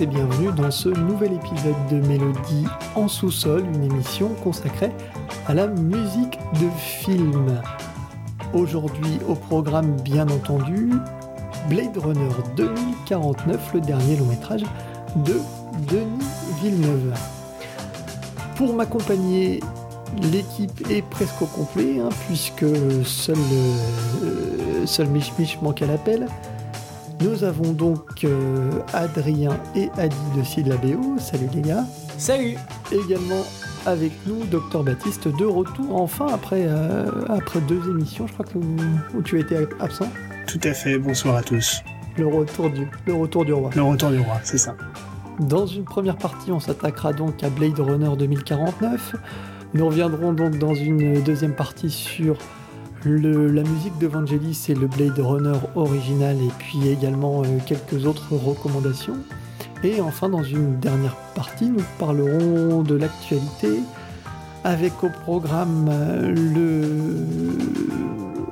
Et bienvenue dans ce nouvel épisode de Mélodie en sous-sol, une émission consacrée à la musique de film. Aujourd'hui au programme bien entendu Blade Runner 2049, le dernier long métrage de Denis Villeneuve. Pour m'accompagner, l'équipe est presque au complet, hein, puisque seul, euh, seul Mich Mich manque à l'appel. Nous avons donc euh, Adrien et Adi de Syllabéo. Salut les gars. Salut Également avec nous, Docteur Baptiste, de retour enfin après, euh, après deux émissions, je crois que où tu as été absent. Tout à fait, bonsoir à tous. Le retour du, le retour du roi. Le retour du roi, c'est ça. Dans une première partie, on s'attaquera donc à Blade Runner 2049. Nous reviendrons donc dans une deuxième partie sur la musique de Vangelis et le Blade Runner original, et puis également euh, quelques autres recommandations. Et enfin, dans une dernière partie, nous parlerons de l'actualité avec au programme euh, le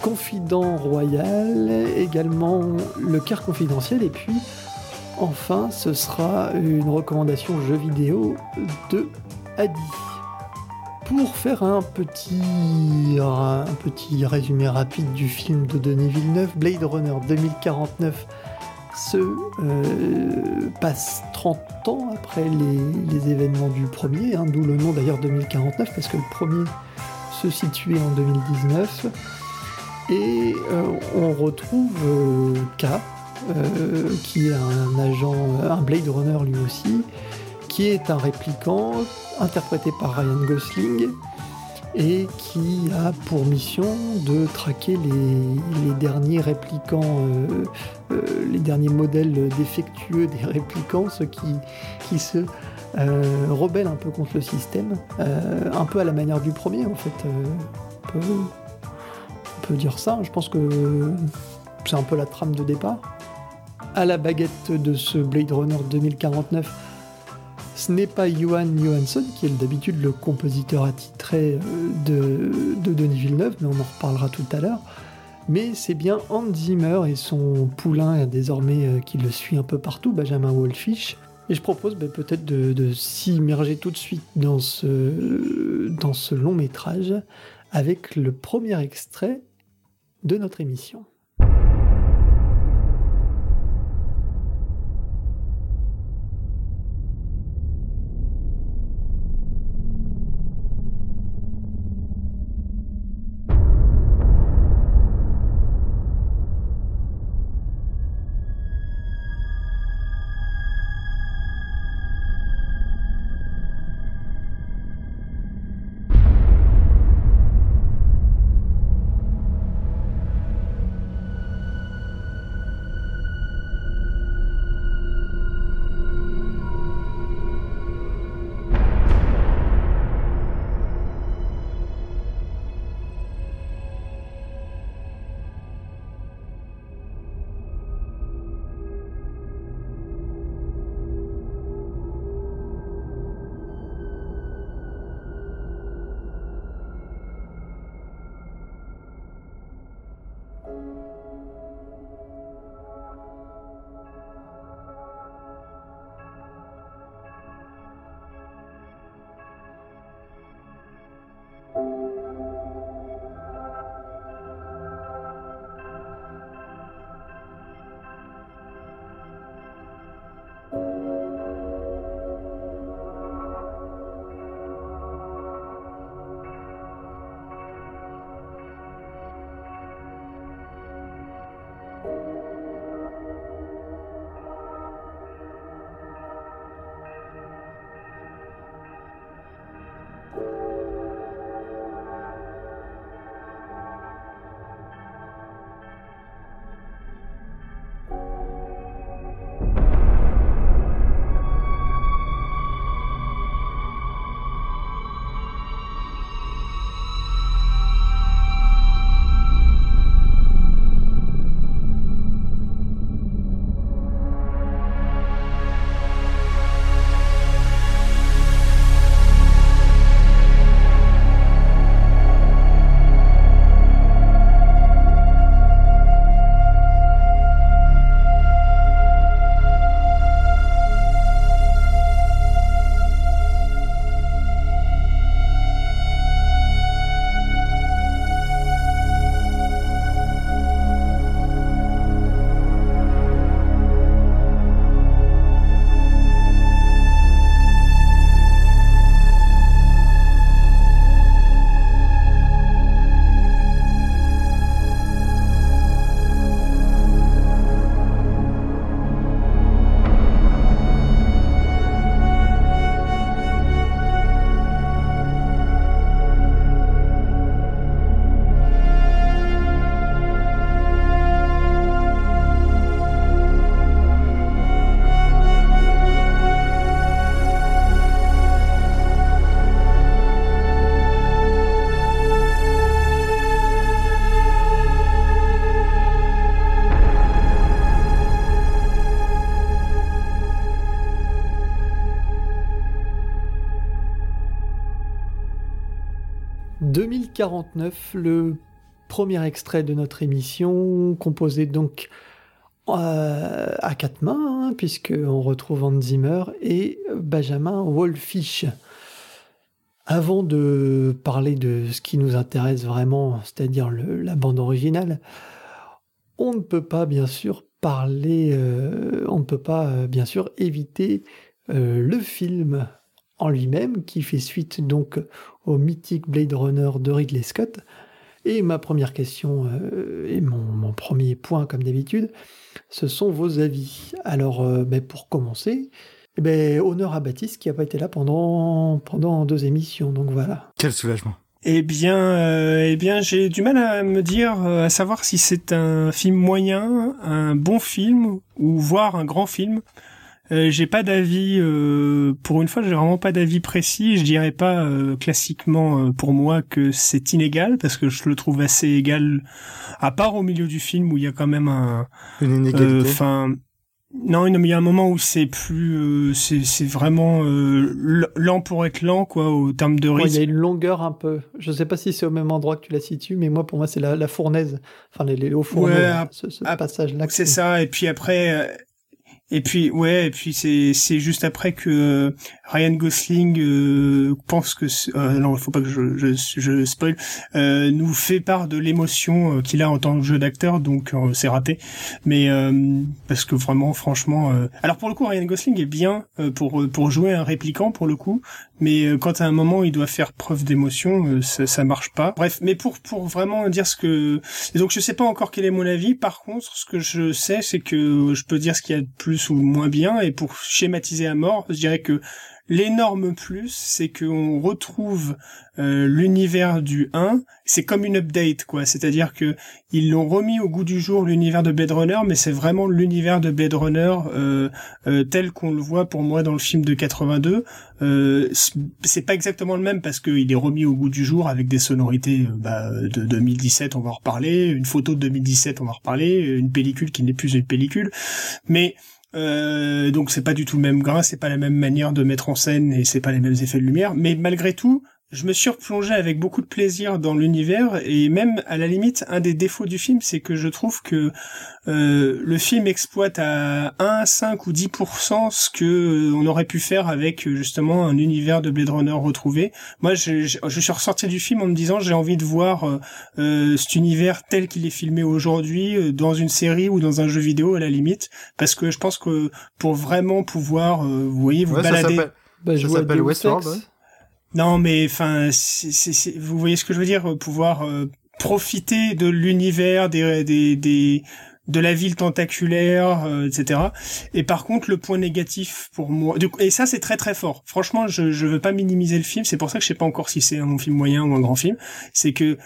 confident royal, également le quart confidentiel, et puis enfin, ce sera une recommandation jeu vidéo de Adi. Pour faire un petit, un petit résumé rapide du film de Denis Villeneuve, Blade Runner 2049 se euh, passe 30 ans après les, événements du premier, hein, d'où le nom d'ailleurs 2049, parce que le premier se situait en 2019. Et euh, on retrouve euh, K, qui est un agent, un Blade Runner lui aussi, qui est un répliquant interprété par Ryan Gosling et qui a pour mission de traquer les, derniers réplicants, euh, euh, les derniers modèles défectueux des réplicants, ceux qui, qui se euh, rebellent un peu contre le système, euh, un peu à la manière du premier en fait. euh, on, peut, on peut dire ça, je pense que c'est un peu la trame de départ. À la baguette de ce Blade Runner 2049, ce n'est pas Johan Johansson qui est d'habitude le compositeur attitré euh, de, de Denis Villeneuve, mais on en reparlera tout à l'heure. Mais c'est bien Hans Zimmer et son poulain désormais euh, qui le suit un peu partout, Benjamin Wolfish. Et je propose ben, peut-être de, s'immerger tout de suite dans ce long métrage avec le premier extrait de notre émission. 2049, le premier extrait de notre émission, composé donc euh, à quatre mains, hein, puisqu'on retrouve Hans Zimmer et Benjamin Wolfish. Avant de parler de ce qui nous intéresse vraiment, c'est-à-dire la bande originale, on ne peut pas bien sûr parler, euh, on ne peut pas euh, bien sûr éviter le film en lui-même qui fait suite donc au mythique Blade Runner de Ridley Scott. Et ma première question et mon premier point comme d'habitude, ce sont vos avis. Alors, euh, ben, pour commencer, eh ben, honneur à Baptiste qui n'a pas été là pendant, pendant deux émissions, donc voilà. Quel soulagement. Eh bien, euh, eh bien, j'ai du mal à me dire, euh, à savoir si c'est un film moyen, un bon film ou voire un grand film. Euh, j'ai pas d'avis euh, pour une fois, j'ai vraiment pas d'avis précis. Je dirais pas euh, classiquement pour moi que c'est inégal parce que je le trouve assez égal, à part au milieu du film où il y a quand même un une inégalité. Enfin. non, mais il y a un moment où c'est plus, c'est, c'est vraiment lent pour être lent, quoi, au terme de rythme. il y a une longueur un peu. Je sais pas si c'est au même endroit que tu la situes, mais moi, pour moi, c'est la, la fournaise, enfin les, les hauts fourneaux, ce, ce passage-là. C'est ça. Et puis après, et puis ouais, et puis c'est c'est juste après que euh, Ryan Gosling euh, pense que euh, non, faut pas que je je, je spoil, euh, nous fait part de l'émotion euh, qu'il a en tant que jeu d'acteur, donc c'est raté. Mais parce que vraiment, franchement, alors pour le coup, Ryan Gosling est bien pour pour jouer un répliquant pour le coup, mais quand à un moment il doit faire preuve d'émotion, ça, ça marche pas. Bref, mais pour pour vraiment dire ce que donc je sais pas encore quel est mon avis. Par contre, ce que je sais, c'est que je peux dire ce qu'il y a de plus ou moins bien. Et pour schématiser à mort, je dirais que l'énorme plus, c'est qu'on retrouve euh, l'univers du 1, c'est comme une update, quoi. C'est-à-dire que ils l'ont remis au goût du jour l'univers de Blade Runner, mais c'est vraiment l'univers de Blade Runner euh, euh, tel qu'on le voit pour moi dans le film de 82. c'est pas exactement le même parce qu'il est remis au goût du jour avec des sonorités bah, de 2017, on va en reparler, une photo de 2017, on va en reparler, une pellicule qui n'est plus une pellicule, mais euh, donc c'est pas du tout le même grain, c'est pas la même manière de mettre en scène et c'est pas les mêmes effets de lumière. Mais malgré tout, je me suis replongé avec beaucoup de plaisir dans l'univers et même à la limite un des défauts du film c'est que je trouve que euh, le film exploite à 1, 5 ou 10% ce que euh, on aurait pu faire avec justement un univers de Blade Runner retrouvé. Moi je, je, suis ressorti du film en me disant j'ai envie de voir euh, euh cet univers tel qu'il est filmé aujourd'hui dans une série ou dans un jeu vidéo à la limite. Parce que je pense que pour vraiment pouvoir vous voyez vous balader. ça s'appelle Westworld non, mais enfin, vous voyez ce que je veux dire, pouvoir euh, profiter de l'univers, des, des, de la ville tentaculaire, euh, etc. Et par contre, le point négatif pour moi, et ça c'est très très fort. Franchement, je je veux pas minimiser le film. C'est pour ça que je sais pas encore si c'est un film moyen ou un grand film. C'est que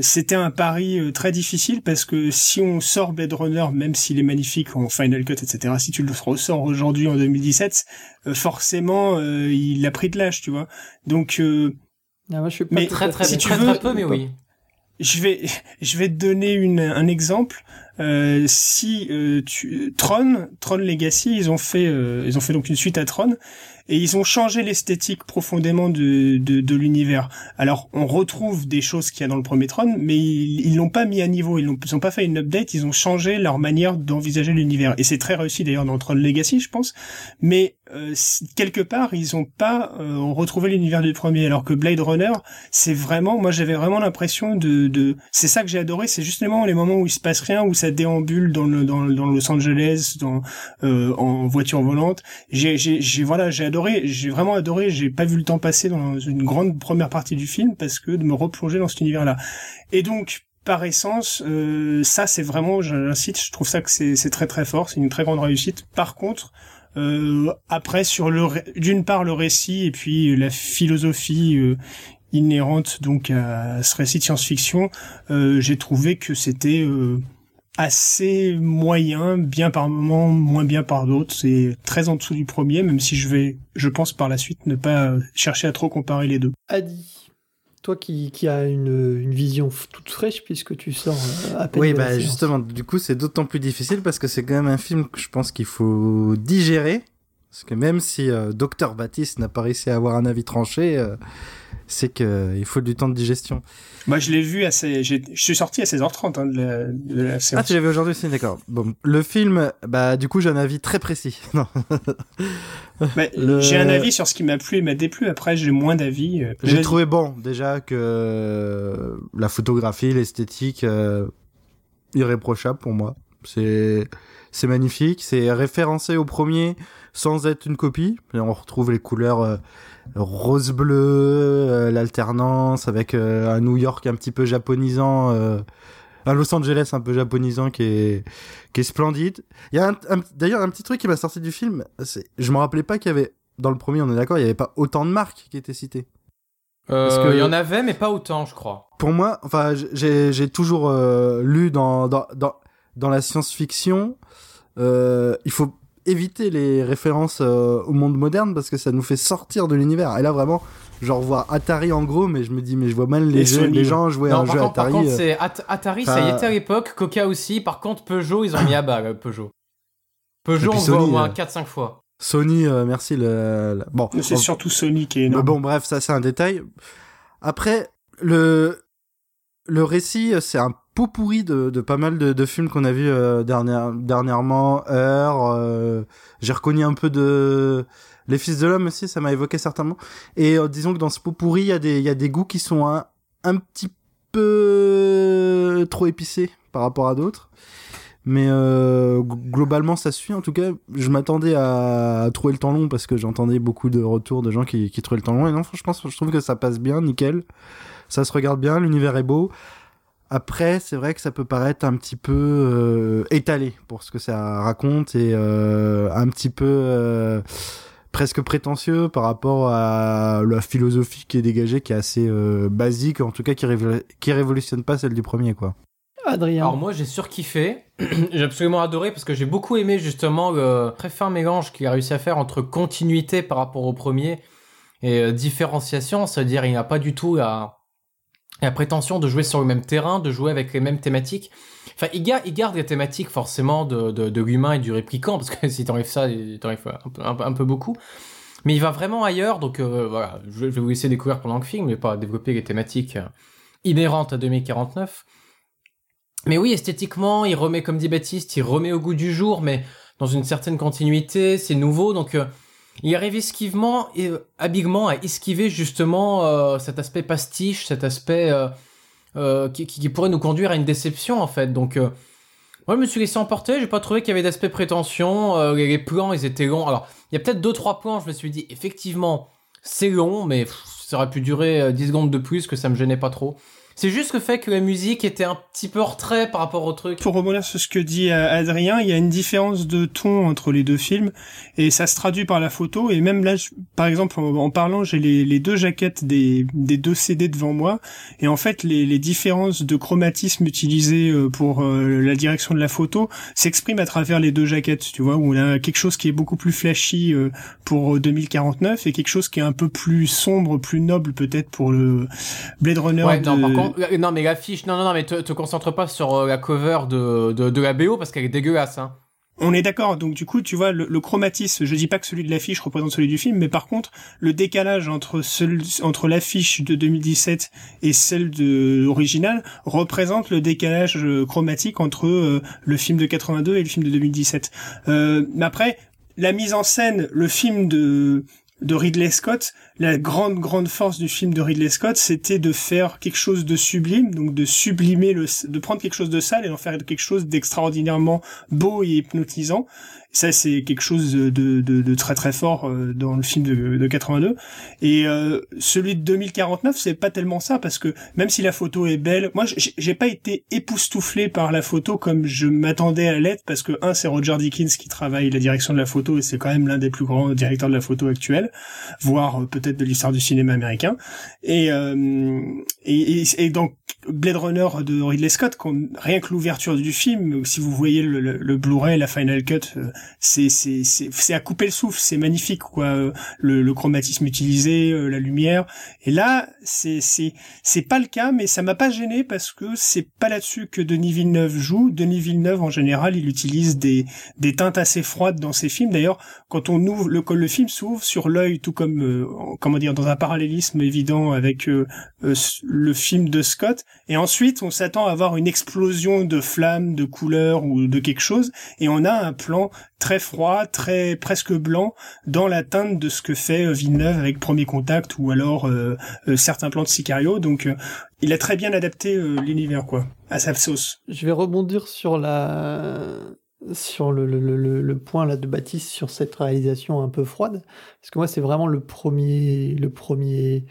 c'était un pari euh, très difficile parce que si on sort Blade Runner, même s'il est magnifique en Final Cut, etc., si tu le ressors aujourd'hui en 2017, euh, forcément, euh, il a pris de l'âge, tu vois. Donc, ah, moi, je suis pas mais très très, si tu veux, peu, mais oui. Je vais, je vais te donner une, un exemple. Euh, si euh, tu, Tron, Tron Legacy, ils ont fait, euh, ils ont fait donc une suite à Tron et ils ont changé l'esthétique profondément de, de, de l'univers. Alors on retrouve des choses qu'il y a dans le premier Tron, mais ils l'ont pas mis à niveau, ils n'ont pas fait une update, ils ont changé leur manière d'envisager l'univers et c'est très réussi d'ailleurs dans Tron Legacy, je pense. Mais euh, quelque part ils ont pas euh, retrouvé l'univers du premier, alors que Blade Runner, c'est vraiment, moi j'avais vraiment l'impression de, de c'est ça que j'ai adoré, c'est justement les moments où il se passe rien, où ça déambule dans le dans, dans Los Angeles, dans euh, en voiture volante. J'ai j'ai voilà j'ai adoré j'ai vraiment adoré, j'ai pas vu le temps passer dans une grande première partie du film parce que de me replonger dans cet univers-là. Et donc, par essence, euh, ça c'est vraiment, j'incite, je trouve ça que c'est très très fort, c'est une très grande réussite. Par contre, euh, après sur le d'une part le récit et puis la philosophie euh, inhérente donc à ce récit de science-fiction, j'ai trouvé que c'était assez moyen, bien par moments, moins bien par d'autres. C'est très en dessous du premier, même si je vais, je pense par la suite, ne pas chercher à trop comparer les deux. Adi, toi qui, qui as une, une, vision toute fraîche puisque tu sors euh, à peine. Oui, bah justement, du coup, c'est d'autant plus difficile parce que c'est quand même un film que je pense qu'il faut digérer Parce que même si euh, Docteur Baptiste n'a pas réussi à avoir un avis tranché, euh, c'est qu'il faut du temps de digestion. Moi, je l'ai vu à je suis sorti à 16h30 hein, de, la, séance. Ah, tu l'as vu aujourd'hui aussi, d'accord. Bon, le film, bah, du coup, j'ai un avis très précis. Non. Bah, j'ai un avis sur ce qui m'a plu et m'a déplu. Après, j'ai moins d'avis. Euh, j'ai trouvé bon, déjà, que la photographie, l'esthétique, irréprochable pour moi. C'est, c'est magnifique. C'est référencé au premier sans être une copie. Et on retrouve les couleurs euh, rose-bleu, euh, l'alternance avec euh, un New York un petit peu japonisant, un Los Angeles un peu japonisant qui est, qui est splendide. Il y a d'ailleurs un petit truc qui m'a sorti du film. Je me rappelais pas qu'il y avait, dans le premier, on est d'accord, il n'y avait pas autant de marques qui étaient citées. Parce que, il y en avait, mais pas autant, je crois. Pour moi, enfin, j'ai toujours lu dans, dans, dans, dans la science-fiction, il faut éviter les références euh, au monde moderne parce que ça nous fait sortir de l'univers. Et là, vraiment, genre voir Atari en gros, mais je me dis, mais je vois mal les, les gens jouer à un jeu Atari. Par contre, euh. c'est Atari, ça y était à l'époque, Coca aussi. Par contre, Peugeot, ils ont mis à bas, Peugeot. Peugeot, on voit au moins 4-5 euh, fois. Sony, merci. Le, Bon, c'est surtout Sony qui est énorme. bon, bref, ça c'est un détail. Après, le le récit, c'est un pot pourri de, de pas mal de, de films qu'on a vu euh, dernière, dernièrement. Heure, euh, j'ai reconnu un peu de Les Fils de l'homme aussi, ça m'a évoqué certainement. Et euh, disons que dans ce pot pourri, il y a des y a des goûts qui sont un, un petit peu trop épicés par rapport à d'autres. Mais globalement, ça suit. En tout cas, je m'attendais à, trouver le temps long parce que j'entendais beaucoup de retours de gens qui, qui trouvaient le temps long. Et non, franchement, je trouve que ça passe bien, nickel. Ça se regarde bien, l'univers est beau. Après, c'est vrai que ça peut paraître un petit peu euh, étalé pour ce que ça raconte et euh, un petit peu euh, presque prétentieux par rapport à la philosophie qui est dégagée, qui est assez basique, en tout cas qui, qui révolutionne pas celle du premier, quoi. Adrien. Alors moi j'ai surkiffé, j'ai absolument adoré parce que j'ai beaucoup aimé justement le très fin mélange qu'il a réussi à faire entre continuité par rapport au premier et différenciation, c'est-à-dire il n'y a pas du tout à la prétention de jouer sur le même terrain, de jouer avec les mêmes thématiques. Enfin, il, garde, il les thématiques forcément de, de, l'humain et du réplicant, parce que si t'enlèves ça, t'enlèves un, un, peu beaucoup. Mais il va vraiment ailleurs, donc euh, voilà, je vais vous laisser découvrir pendant le film, mais pas développer les thématiques euh, inhérentes à 2049. Mais oui, esthétiquement, il remet, comme dit Baptiste, il remet au goût du jour, mais dans une certaine continuité, c'est nouveau, donc... Euh, il arrive esquivement et euh, habilement à esquiver justement euh, cet aspect pastiche, cet aspect euh, qui, pourrait nous conduire à une déception en fait. Donc moi je me suis laissé emporter, j'ai pas trouvé qu'il y avait d'aspect prétention, les, plans ils étaient longs. Alors il y a peut-être deux trois plans, je me suis dit effectivement c'est long, mais ça aurait pu durer 10 secondes de plus que ça me gênait pas trop. C'est juste le fait que la musique était un petit peu retrait par rapport au truc. Pour rebondir sur ce que dit euh, Adrien, il y a une différence de ton entre les deux films et ça se traduit par la photo. Et même là, par exemple, en, parlant, j'ai les, deux jaquettes des, des deux CD devant moi et en fait, les, les différences de chromatisme utilisées euh, pour euh, la direction de la photo s'expriment à travers les deux jaquettes. Tu vois, où on a quelque chose qui est beaucoup plus flashy pour 2049 et quelque chose qui est un peu plus sombre, plus noble peut-être pour le Blade Runner. Ouais, de... Euh, non, mais l'affiche, non, non, non, mais te, te concentre pas sur euh, la cover de, de, la BO parce qu'elle est dégueulasse, hein. On est d'accord. Donc du coup, tu vois, le, chromatisme, je dis pas que celui de l'affiche représente celui du film, mais par contre, le décalage entre entre l'affiche de 2017 et celle de l'original représente le décalage euh, chromatique entre le film de 82 et le film de 2017. Euh, mais après, la mise en scène, le film de de Ridley Scott, la grande grande force du film de Ridley Scott, c'était de faire quelque chose de sublime, donc de sublimer le, de prendre quelque chose de sale et d'en faire quelque chose d'extraordinairement beau et hypnotisant. Ça, c'est quelque chose de, de, de, très très fort euh, dans le film de, de 82. Et euh, celui de 2049, c'est pas tellement ça parce que même si la photo est belle, moi j'ai pas été époustouflé par la photo comme je m'attendais à l'être parce que un, c'est Roger Dickens qui travaille la direction de la photo et c'est quand même l'un des plus grands directeurs de la photo actuelle, voire euh, peut-être de l'histoire du cinéma américain. Et, euh, et, et, donc Blade Runner de Ridley Scott, rien que l'ouverture du film, si vous voyez le, le, Blu-ray, la Final Cut, euh, c'est c'est c'est à couper le souffle, c'est magnifique quoi, le, le, chromatisme utilisé, la lumière. Et là, c'est c'est c'est pas le cas, mais ça m'a pas gêné parce que c'est pas là-dessus que Denis Villeneuve joue. Denis Villeneuve en général, il utilise des des teintes assez froides dans ses films. D'ailleurs, quand on ouvre le, le film s'ouvre sur l'œil, tout comme euh, comment dire dans un parallélisme évident avec euh, euh, le film de Scott. Et ensuite, on s'attend à avoir une explosion de flammes, de couleurs ou de quelque chose, et on a un plan très froid, très presque blanc dans la teinte de ce que fait Villeneuve avec Premier Contact ou alors certains plans de Sicario. Donc, il a très bien adapté l'univers quoi à sa sauce. Je vais rebondir sur la sur le, le, le, le, point là de Baptiste sur cette réalisation un peu froide parce que moi c'est vraiment le premier le premier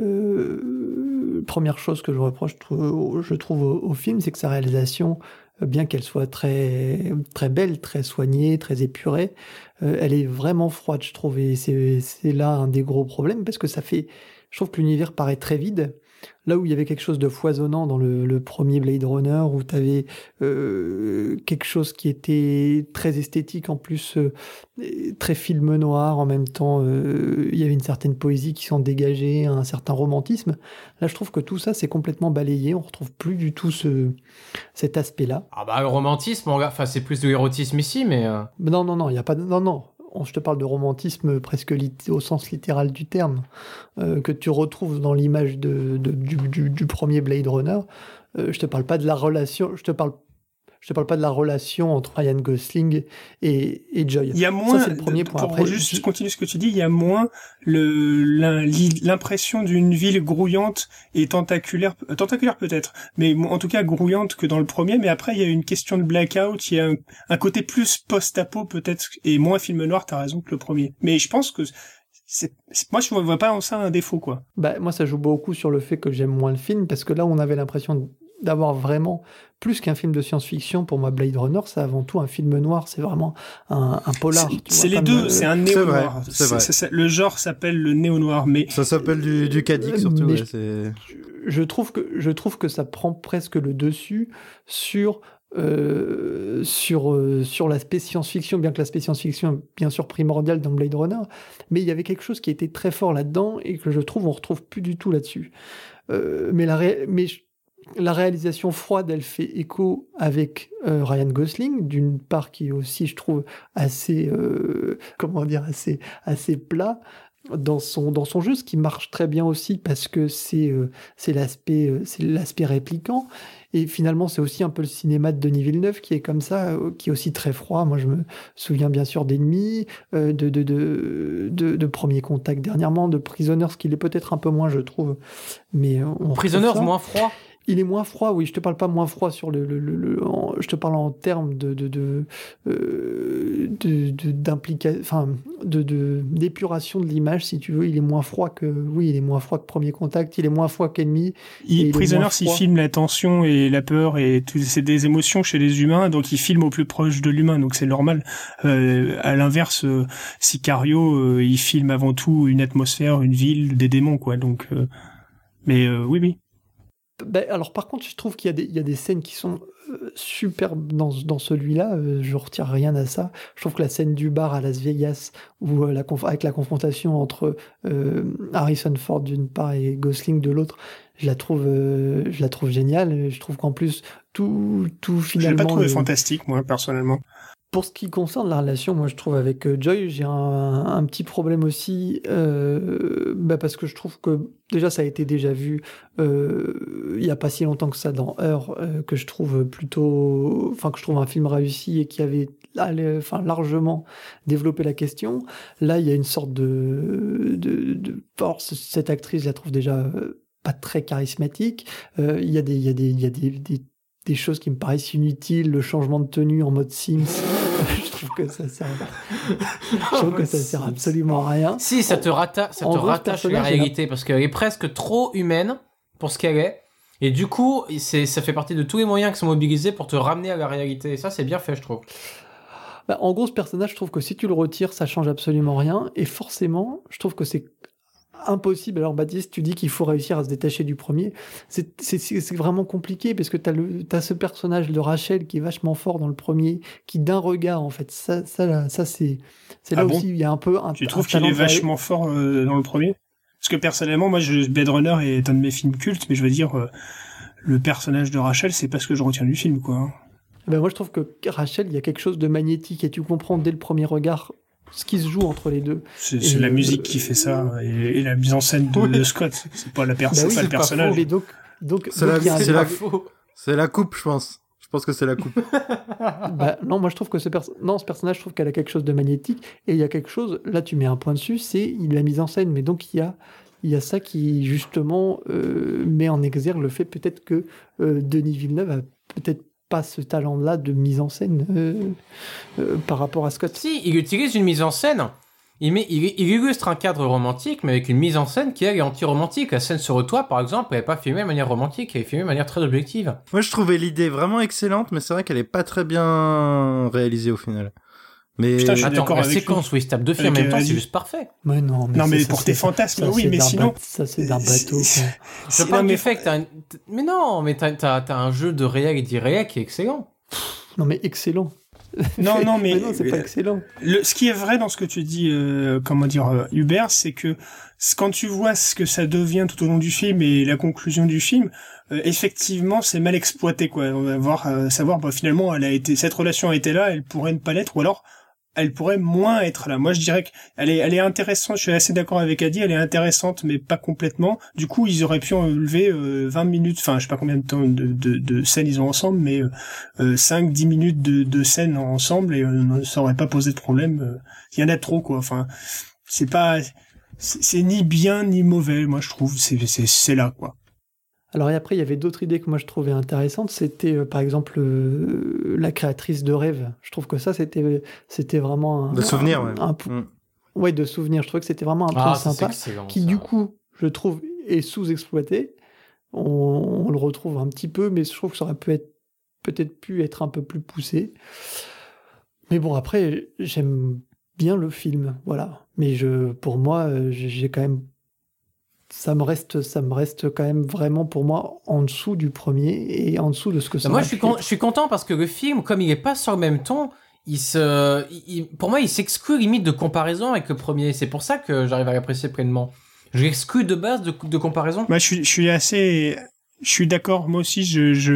euh, première chose que je reproche je trouve au, film c'est que sa réalisation bien qu'elle soit très très belle très soignée très épurée euh, elle est vraiment froide je trouve. Et c'est c'est là un des gros problèmes parce que ça fait je trouve que l'univers paraît très vide Là où il y avait quelque chose de foisonnant dans le, premier Blade Runner, où tu avais euh, quelque chose qui était très esthétique, en plus euh, très film noir, en même temps euh, il y avait une certaine poésie qui s'en dégageait, un certain romantisme. Là je trouve que tout ça c'est complètement balayé, on retrouve plus du tout ce, cet aspect-là. Ah bah le romantisme, enfin c'est plus de l'érotisme ici, mais... Non, non, non, il n'y a pas de... Non, non, je te parle de romantisme presque au sens littéral du terme, euh, que tu retrouves dans l'image de, du, premier Blade Runner. Euh, je te parle pas de la relation, je te parle je te parle pas de la relation entre Ryan Gosling et, et Joy. Il y a moins, le premier point. Pour juste continuer ce que tu dis, il y a moins l'impression d'une ville grouillante et tentaculaire, euh, tentaculaire peut-être, mais en tout cas grouillante que dans le premier. Mais après, il y a une question de blackout, il y a un, côté plus post-apo peut-être et moins film noir. T'as raison que le premier. Mais je pense que moi je vois pas en ça un défaut quoi. Bah moi ça joue beaucoup sur le fait que j'aime moins le film parce que là on avait l'impression d'avoir vraiment plus qu'un film de science-fiction. Pour moi, Blade Runner, c'est avant tout un film noir. C'est vraiment un, polar. C'est les deux. C'est un néo noir. le genre s'appelle le néo noir, mais ça s'appelle du, du surtout. je, trouve que je trouve que ça prend presque le dessus sur euh, sur euh, sur l'aspect science-fiction, bien que l'aspect science-fiction est bien sûr primordial dans Blade Runner, mais il y avait quelque chose qui était très fort là-dedans et que je trouve on retrouve plus du tout là-dessus. Euh, mais la mais la réalisation froide, elle fait écho avec euh, Ryan Gosling, d'une part qui est aussi, je trouve, assez, euh, comment dire, assez, assez plat dans son dans son jeu, ce qui marche très bien aussi parce que c'est euh, c'est l'aspect c'est l'aspect répliquant et finalement c'est aussi un peu le cinéma de Denis Villeneuve qui est comme ça, qui est aussi très froid. Moi je me souviens bien sûr d'Ennemis, de de, de de, Premier Contact dernièrement, de Prisoners, qui est peut-être un peu moins je trouve, mais on Prisoners moins froid. Il est moins froid, oui. Je te parle pas moins froid sur le, le, le, je te parle en termes de de de euh, d'implication, enfin de d'épuration de, l'image, si tu veux. Il est moins froid que, oui, il est moins froid que Premier Contact. Il est moins froid qu'Ennemi. Prisoner, il filme la tension et la peur et c'est des émotions chez les humains, donc il filme au plus proche de l'humain, donc c'est normal. Euh, à l'inverse, euh, Sicario, euh, il filme avant tout une atmosphère, une ville, des démons, quoi. Donc, mais oui, oui. Ben, alors par contre, je trouve qu'il y, y, a des scènes qui sont euh, superbes dans, dans celui-là. Euh, je retire rien à ça. Je trouve que la scène du bar à Las Vegas, où, euh, la avec la confrontation entre Harrison Ford d'une part et Gosling de l'autre, je la trouve, je la trouve géniale. Je trouve qu'en plus tout, tout finalement. Je l'ai pas trouvé fantastique, moi personnellement. Pour ce qui concerne la relation, moi je trouve avec euh, Joy, j'ai un, petit problème aussi, euh, bah parce que je trouve que déjà ça a été déjà vu euh, il y a pas si longtemps que ça dans Heure, que je trouve plutôt, enfin que je trouve un film réussi et qui avait enfin largement développé la question. Là, il y a une sorte de, de, de force. Cette actrice, je la trouve déjà pas très charismatique. il y a des, y a des, y a des des choses qui me paraissent inutiles, le changement de tenue en mode Sims. je trouve que ça sert, je trouve que ça sert absolument à rien. Si, ça te, rata... ça te rattache à la réalité parce qu'elle est presque trop humaine pour ce qu'elle est. Et du coup, c'est, ça fait partie de tous les moyens qui sont mobilisés pour te ramener à la réalité. Et ça, c'est bien fait, je trouve. Bah, en gros, ce personnage, je trouve que si tu le retires, ça change absolument rien. Et forcément, je trouve que c'est impossible. Alors Baptiste, tu dis qu'il faut réussir à se détacher du premier. C'est vraiment compliqué parce que tu as, ce personnage de Rachel qui est vachement fort dans le premier, qui d'un regard, en fait, ça, ça, ça c'est là Ah bon aussi, il y a un peu un Tu trouves qu'il est vachement fort euh, dans le premier? Parce que personnellement, moi, je, Blade Runner est un de mes films cultes, mais je veux dire, euh, le personnage de Rachel, c'est pas ce que je retiens du film, quoi. hein. Ben, moi, je trouve que Rachel, il y a quelque chose de magnétique et tu comprends dès le premier regard ce qui se joue entre les deux. C'est la euh, musique qui fait ça, et, et la mise en scène de, de Scott. C'est pas la Bah personne, oui, pas le c'est pas personnage. Mais donc, donc, C'est donc, la- la- coupe, je pense. Je pense que c'est la coupe. Bah, non, moi je trouve que ce, perso- non, ce personnage, je trouve qu'elle a quelque chose de magnétique. Et il y a quelque chose, là tu mets un point dessus, c'est la mise en scène. Mais donc il y a, il y a ça qui justement euh, met en exergue le fait peut-être que euh, Denis Villeneuve a peut-être pas ce talent-là de mise en scène euh, euh, par rapport à Scott. Si, il utilise une mise en scène. Il, met, il, il illustre un cadre romantique, mais avec une mise en scène qui elle, est anti-romantique. La scène sur le toit, par exemple, elle n'est pas filmée de manière romantique, elle est filmée de manière très objective. Moi, je trouvais l'idée vraiment excellente, mais c'est vrai qu'elle est pas très bien réalisée au final. Mais Putain, je suis Attends, d'accord la séquence où il se tape deux filles en même temps, euh, c'est juste parfait. Mais non, mais, Non, mais pour ça, tes fantasmes, ça, oui, mais sinon- ça c'est d'un bateau. Je parle du mais- fait que t'as un... Mais non, mais t'as, t'as, t'as un jeu de réel et d'irréel qui est excellent. Non mais excellent. Non, non, mais- non, c'est pas excellent. Le, ce qui est vrai dans ce que tu dis, euh, comment dire, euh, Hubert, c'est que quand tu vois ce que ça devient tout au long du film et la conclusion du film, euh, effectivement, c'est mal exploité, quoi. On va voir, euh, savoir, bah, finalement, elle a été, cette relation a été là, elle pourrait ne pas l'être, ou alors, elle pourrait moins être là. Moi, je dirais qu'elle est, elle est intéressante. Je suis assez d'accord avec Adi. Elle est intéressante, mais pas complètement. Du coup, ils auraient pu enlever euh, 20 minutes. Enfin, je sais pas combien de temps de, de, de scènes ils ont ensemble, mais euh, euh, 5-10 minutes de, de scènes ensemble et euh, ça aurait pas posé de problème. euh. Il y en a trop, quoi. Enfin, c'est pas, c'est ni bien ni mauvais. Moi, je trouve. C'est, c'est, c'est là, quoi. Alors et après, il y avait d'autres idées que moi je trouvais intéressantes. C'était euh, par exemple euh, la créatrice de rêve. Je trouve que ça c'était c'était vraiment un, de souvenirs, un- ouais. un- Mm. ouais, de souvenirs. Je trouvais que c'était vraiment un Ah, point ça, c'est sympa qui ça. du coup, je trouve, est sous-exploité. On, on le retrouve un petit peu, mais je trouve que ça aurait pu être peut-être pu être un peu plus poussé. Mais bon, après, j'aime bien le film, voilà. Mais je, pour moi, euh, j'ai quand même, ça me reste, ça me reste quand même vraiment pour moi en dessous du premier et en dessous de ce que ça. Moi, je suis, con- je suis content parce que le film, comme il est pas sur le même ton, il se, il- pour moi, il s'exclut limite de comparaison avec le premier. C'est pour ça que j'arrive à l'apprécier pleinement. Je l'exclus de base de, de comparaison. Moi, je suis, je suis assez, je suis d'accord. Moi aussi, je, je,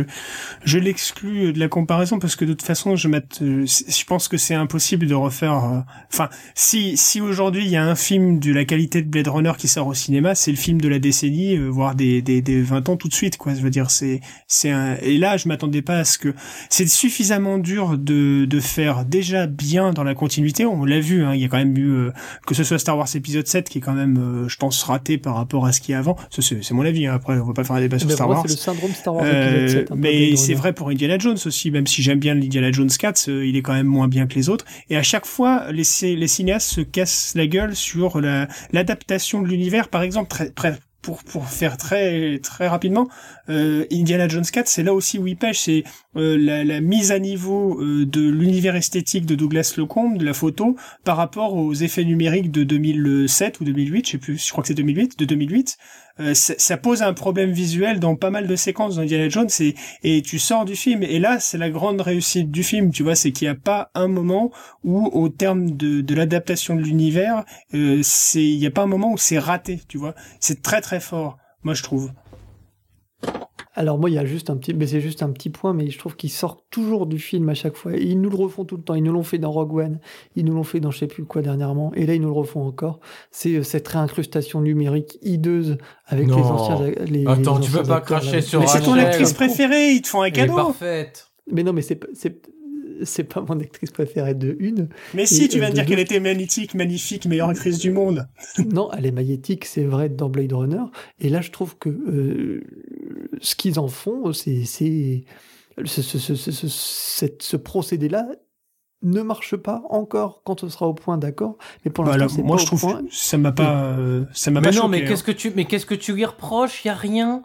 je l'exclus de la comparaison parce que de toute façon, je euh, je pense que c'est impossible de refaire. euh, Enfin, si, si aujourd'hui il y a un film de la qualité de Blade Runner qui sort au cinéma, c'est le film de la décennie, euh, voire des, des, des 20 ans tout de suite, quoi. Je veux dire, c'est, c'est un. Et là, je m'attendais pas à ce que. C'est suffisamment dur de, de faire déjà bien dans la continuité. On l'a vu. Hein, il y a quand même eu euh, que ce soit Star Wars épisode 7 qui est quand même, euh, je pense, raté par rapport à ce qu'il y a avant. C'est c'est mon avis. hein. Après, on va pas faire un débat sur Star moi, Wars. c'est le syndrome Star Wars Euh, épisode 7, un peu mais c'est vrai pour Indiana Jones aussi, même si j'aime bien l'Indiana Jones 4, euh, il est quand même moins bien que les autres. Et à chaque fois, les, cinéastes se cassent la gueule sur la- l'adaptation de l'univers. Par exemple, très, très- pour, pour faire très, très rapidement, euh, Indiana Jones 4, c'est là aussi où il pêche, c'est euh, la, la mise à niveau euh, de l'univers esthétique de Douglas Lecombe, de la photo, par rapport aux effets numériques de 2007 ou 2008, je sais plus, je crois que c'est 2008, de 2008. Euh, ça, pose un problème visuel dans pas mal de séquences d'Indiana Jones et, et tu sors du film. Et là c'est la grande réussite du film tu vois c'est qu'il n'y a pas un moment où au terme de, de l'adaptation de l'univers euh, c'est il n'y a pas un moment où c'est raté tu vois. C'est très très fort moi je trouve Alors moi, il y a juste un petit, mais c'est juste un petit point, mais je trouve qu'ils sortent toujours du film à chaque fois. Et ils nous le refont tout le temps. Ils nous l'ont fait dans Rogue One, ils nous l'ont fait dans je sais plus quoi dernièrement, et là ils nous le refont encore. C'est euh, cette réincrustation numérique hideuse avec Non. les anciens. Les, Attends, les tu peux anciens pas cracher sur mais c'est ton actrice préférée ils te font un Elle est cadeau parfaite. Mais non, mais c'est c'est pas mon actrice préférée de une. mais si tu viens de dire qu'elle était magnétique magnifique meilleure actrice du monde non, elle est magnétique, c'est vrai dans Blade Runner. Et là, je trouve que euh, ce qu'ils en font, c'est c'est ce, ce, ce, ce, procédé-là ne marche pas encore quand on sera au point d'accord. Mais pour l'instant, Voilà, c'est moi pas je au trouve point. que ça m'a pas euh, ça m'a Mais pas non, choqué, mais hein. qu'est-ce que tu, mais qu'est-ce que tu lui reproches? Il y a rien.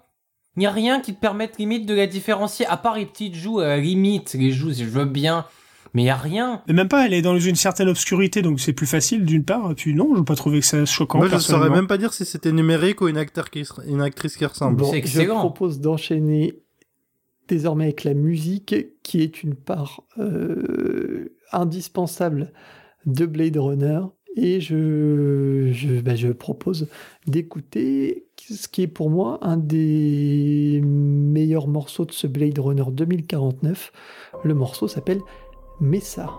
Il y a rien qui te permette limite de la différencier, à part les petites joues, à la limite, les joues, si je veux bien Mais il y a rien. Et même pas, elle est dans une certaine obscurité, donc c'est plus facile d'une part. Et puis non, je n'ai pas trouvé que ça choquant. Moi, je saurais même pas dire si c'était numérique ou une, acteur qui, une actrice qui ressemble. Bon, je propose d'enchaîner désormais avec la musique, qui est une part euh, indispensable de Blade Runner. Et ben je propose d'écouter ce qui est pour moi un des meilleurs morceaux de ce Blade Runner 2049. Le morceau s'appelle Messa.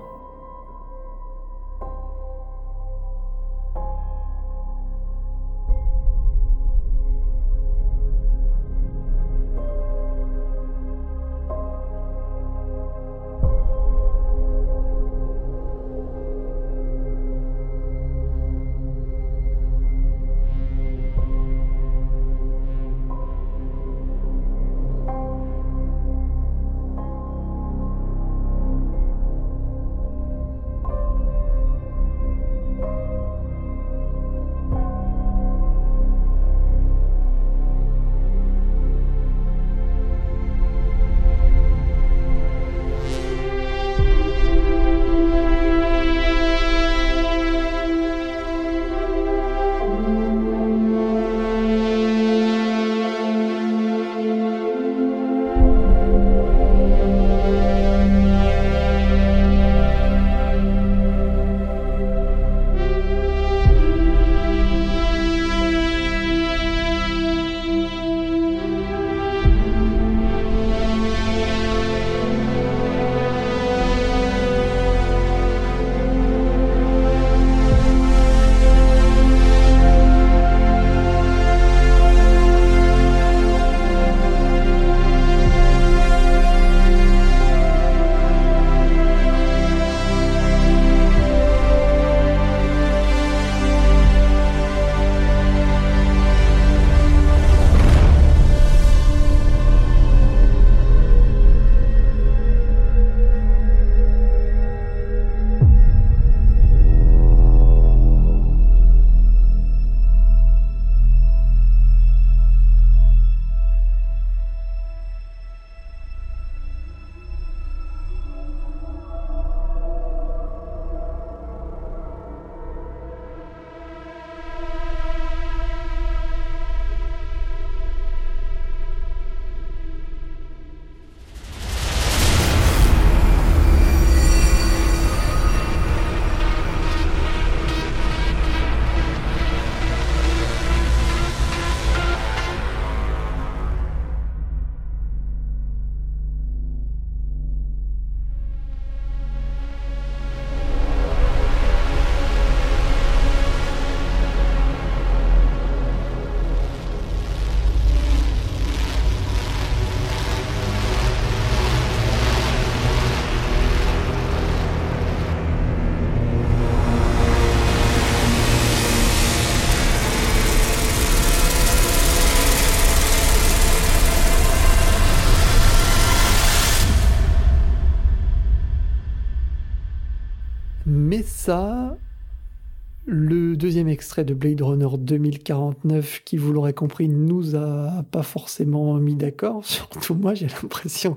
Extrait de Blade Runner 2049, qui vous l'aurez compris, nous a pas forcément mis d'accord. Surtout moi, j'ai l'impression